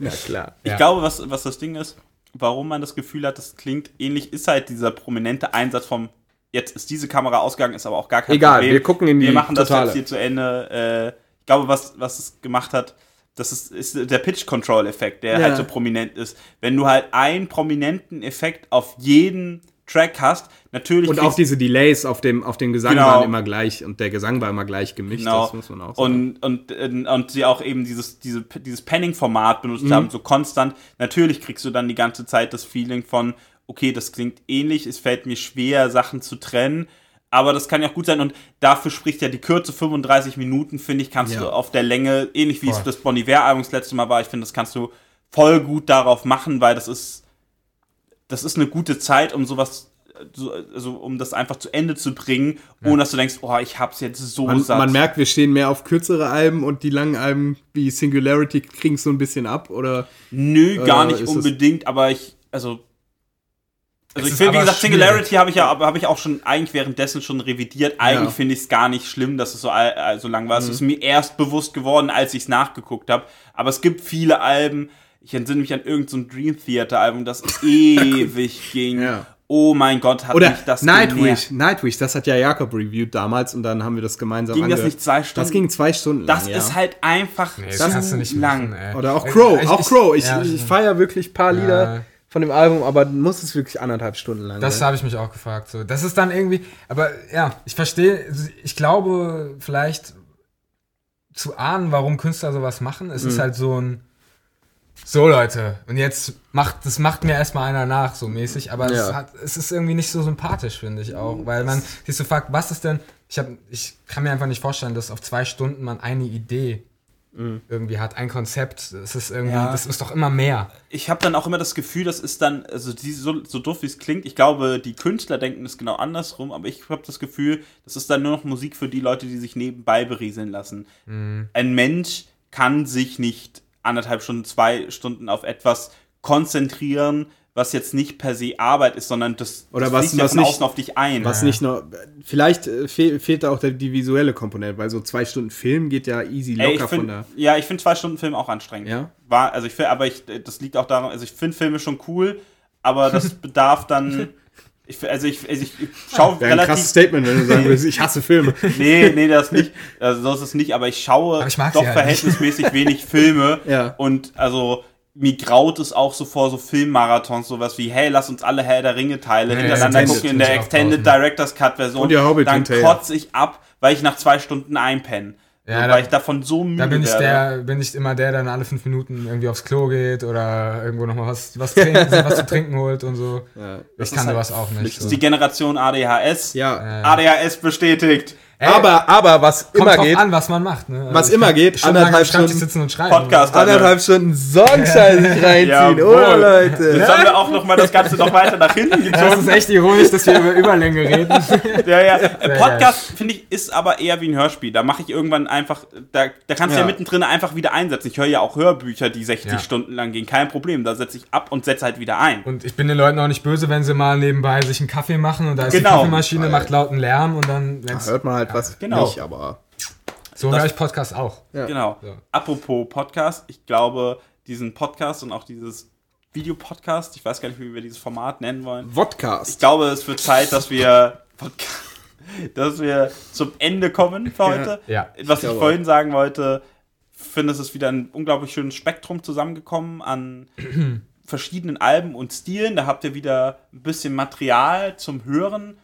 Ja, klar. Ich Ja. glaube, was, was das Ding ist, warum man das Gefühl hat, das klingt ähnlich, ist halt dieser prominente Einsatz vom, jetzt ist diese Kamera ausgegangen, ist aber auch gar kein Egal, Problem. wir gucken in die Wir machen das Totale. jetzt hier zu Ende. Äh, ich glaube, was, was es gemacht hat, das ist, ist der Pitch-Control-Effekt, der Ja. halt so prominent ist. Wenn du halt einen prominenten Effekt auf jeden Track hast, natürlich Und auch diese Delays auf dem, auf dem Gesang Genau. waren immer gleich und der Gesang war immer gleich gemischt, Genau. das muss man auch sagen. Und, und, und sie auch eben dieses, diese, dieses Panning-Format benutzt Mhm. haben, so konstant. Natürlich kriegst du dann die ganze Zeit das Feeling von, okay, das klingt ähnlich, es fällt mir schwer, Sachen zu trennen. Aber das kann ja auch gut sein und dafür spricht ja die Kürze 35 Minuten, finde ich, kannst Ja. du auf der Länge, ähnlich wie es Voll. das Bon Iver-Album das letzte Mal war, ich finde, das kannst du voll gut darauf machen, weil das ist, das ist eine gute Zeit, um sowas, so, also um das einfach zu Ende zu bringen, ohne dass du denkst, oh, ich hab's jetzt so Man, satt. man merkt, wir stehen mehr auf kürzere Alben und die langen Alben wie Singularity kriegen so ein bisschen ab, oder? Nö, gar Äh, nicht ist es- unbedingt, aber ich, also. Also Es ich finde, wie gesagt, schwierig. Singularity habe ich ja, aber habe ich auch schon eigentlich währenddessen schon revidiert. Eigentlich Ja. finde ich es gar nicht schlimm, dass es so, all- äh, so lang war. Mhm. Es ist mir erst bewusst geworden, als ich es nachgeguckt habe. Aber es gibt viele Alben. Ich entsinne mich an irgendein so ein Dream Theater Album, das ewig ging. Ja. Oh mein Gott, hat Oder mich das Nightwish, genervt. Nightwish, das hat ja Jakob reviewed damals und dann haben wir das gemeinsam Ging das angehört. nicht zwei Stunden? Das ging zwei Stunden Das lang, ja. ist halt einfach Nee, das zu kannst du nicht lang. machen, ey. Oder auch Crow, ich- auch ich- Crow. Ich, ja, ich feiere wirklich ein paar Lieder Ja. von dem Album, aber muss es wirklich anderthalb Stunden lang Das habe ich mich auch gefragt. So. Das ist dann irgendwie, aber ja, ich verstehe, ich glaube vielleicht zu ahnen, warum Künstler sowas machen. Es Mhm. ist halt so ein, so Leute, und jetzt macht, das macht mir erstmal einer nach, so mäßig, aber es, Ja. hat, es ist irgendwie nicht so sympathisch, finde ich auch, weil man sich so fragt, was ist denn, ich, hab, ich kann mir einfach nicht vorstellen, dass auf zwei Stunden man eine Idee irgendwie hat, ein Konzept, es ist irgendwie, Ja. das ist doch immer mehr. ich habe dann auch immer das Gefühl, das ist dann, also die, so, so doof wie es klingt, ich glaube, die Künstler denken es genau andersrum, aber ich habe das Gefühl, das ist dann nur noch Musik für die Leute, die sich nebenbei berieseln lassen. Ein Mensch kann sich nicht anderthalb Stunden, zwei Stunden auf etwas konzentrieren, was jetzt nicht per se Arbeit ist, sondern das, Oder das was- fließt ja was von nicht- außen auf dich ein. Was nicht nur, vielleicht äh, fehl, fehlt da auch der, die visuelle Komponente, weil so zwei Stunden Film geht ja easy locker Ey, ich von find, der. ja, ich finde zwei Stunden Film auch anstrengend. Ja? War, also ich find, aber ich, das liegt auch daran, also ich finde Filme schon cool, aber das bedarf dann. Ich, also ich, also ich, schaue Wäre ein krasses relativ. Statement, wenn du sagen würdest, ich hasse Filme. Nee, nee, das nicht. Also so ist es nicht, aber ich schaue Aber ich doch halt nicht. verhältnismäßig wenig Filme. Ja. Und also mir graut es auch so vor so Filmmarathons, sowas wie, hey, lass uns alle Herr der Ringe-Teile Nee, hintereinander Extended gucken in der Extended. Director's Cut-Version. Und der Hobbit Dann kotze ich ab, weil ich nach zwei Stunden einpenne. Ja, so, da- weil ich davon so müde Da bin ich werde. der, bin ich immer der, der dann alle fünf Minuten irgendwie aufs Klo geht oder irgendwo nochmal was, was, trinken, was zu trinken holt und so. Ja. Das ich kann ist halt sowas auch nicht. Das So. ist die Generation ADHS. Ja. ADHS bestätigt. Ey, aber, aber was kommt immer geht, an, was man macht. Ne? Was ich immer kann geht, anderthalb Stunden sitzen und schreiben. Podcast. anderthalb Stunden Songscheiße sich reinziehen. Oh, Leute. Jetzt haben wir auch noch mal das Ganze noch weiter nach hinten Das gezogen. ist echt ironisch, dass wir über Überlänge reden. Ja, ja. Podcast, finde ich, ist aber eher wie ein Hörspiel. Da mache ich irgendwann einfach, da, da kannst du ja. Ja. mittendrin einfach wieder einsetzen. Ich höre ja auch Hörbücher, die 60 Ja. Stunden lang gehen. Kein Problem. Da setze ich ab und setze halt wieder ein. Und ich bin den Leuten auch nicht böse, wenn sie mal nebenbei sich einen Kaffee machen und da ist die Genau. Kaffeemaschine, macht lauten Lärm und dann, wenn's, Hört man halt was genau. nicht, aber So höre ich Podcast auch. Ja. Genau. Ja. Apropos Podcast, ich glaube, diesen Podcast und auch dieses Videopodcast, ich weiß gar nicht, wie wir dieses Format nennen wollen. Ich Vodcast. glaube, es wird Zeit, dass wir, dass wir zum Ende kommen für heute. Ja. Was ich glaube vorhin sagen wollte, finde, es ist wieder ein unglaublich schönes Spektrum zusammengekommen an verschiedenen Alben und Stilen. Da habt ihr wieder ein bisschen Material zum Hören.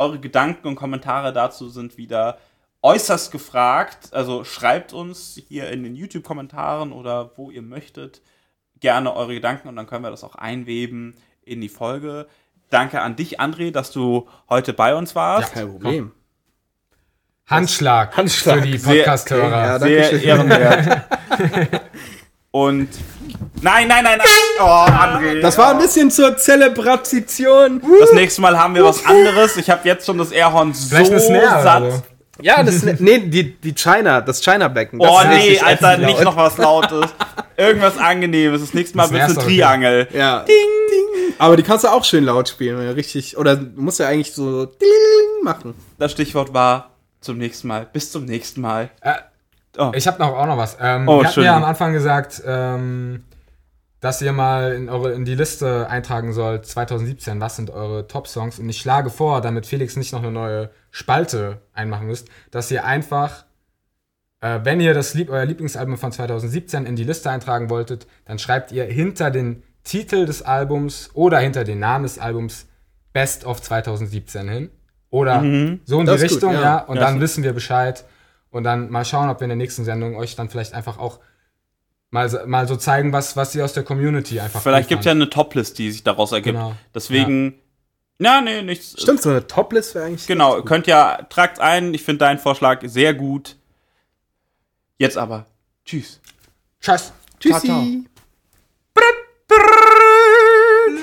Eure Gedanken und Kommentare dazu sind wieder äußerst gefragt. Also schreibt uns hier in den YouTube-Kommentaren oder wo ihr möchtet gerne eure Gedanken und dann können wir das auch einweben in die Folge. Danke an dich, André, dass du heute bei uns warst. Kein Problem. Handschlag, Handschlag. für die Sehr- Podcast-Hörer. Ja, Sehr ehrenwert. Und nein, nein, nein, nein. Oh, André. Das war ein bisschen zur Zelebration. Das nächste Mal haben wir was anderes. Ich habe jetzt schon das Airhorn so Snare satt. oder so. Ja, das nee, die, die China, das China-Becken. das Oh nee, richtig Alter, nicht laut. noch was Lautes. Irgendwas Angenehmes. Das nächste Mal Das wird's ist Triangel. Ja. Ding, ding. Aber die kannst du auch schön laut spielen, wenn du richtig. Oder du musst ja eigentlich so ding machen. Das Stichwort war zum nächsten Mal. Bis zum nächsten Mal. Äh, Oh. Ich habe noch auch noch was. Ähm, Oh, ihr habt mir am Anfang gesagt, ähm, dass ihr mal in, eure, in die Liste eintragen sollt, 2017, was sind eure Top-Songs. Und ich schlage vor, damit Felix nicht noch eine neue Spalte einmachen müsst, dass ihr einfach, äh, wenn ihr das Lieb euer Lieblingsalbum von 2017 in die Liste eintragen wolltet, dann schreibt ihr hinter den Titel des Albums oder hinter den Namen des Albums Best of 2017 hin. Oder so in die Das gut, Richtung, ja. ja. Und Ja, dann wissen wir Bescheid. Und dann mal schauen, ob wir in der nächsten Sendung euch dann vielleicht einfach auch mal, so- mal so zeigen, was, was ihr aus der Community einfach Vielleicht gibt es ja eine Toplist, die sich daraus ergibt. Genau. Deswegen. Ja, nee, nichts. Stimmt, so eine Toplist wäre eigentlich. Genau, könnt ja, tragt ein. Ich finde deinen Vorschlag sehr gut. Jetzt aber. Tschüss. Tschüss. Tschüssi. Ciao, ciao.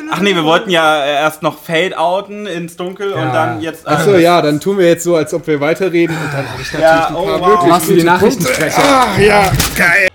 Ach nee, wir wollten ja äh, erst noch Fade-outen ins Dunkel und Ja. dann jetzt. Achso, ja, dann tun wir jetzt so, als ob wir weiterreden und dann habe ich natürlich Ja, ein oh, paar wow. wirklich Machst du die gute Punkte. Nachrichtensprecher? Ach ja, geil.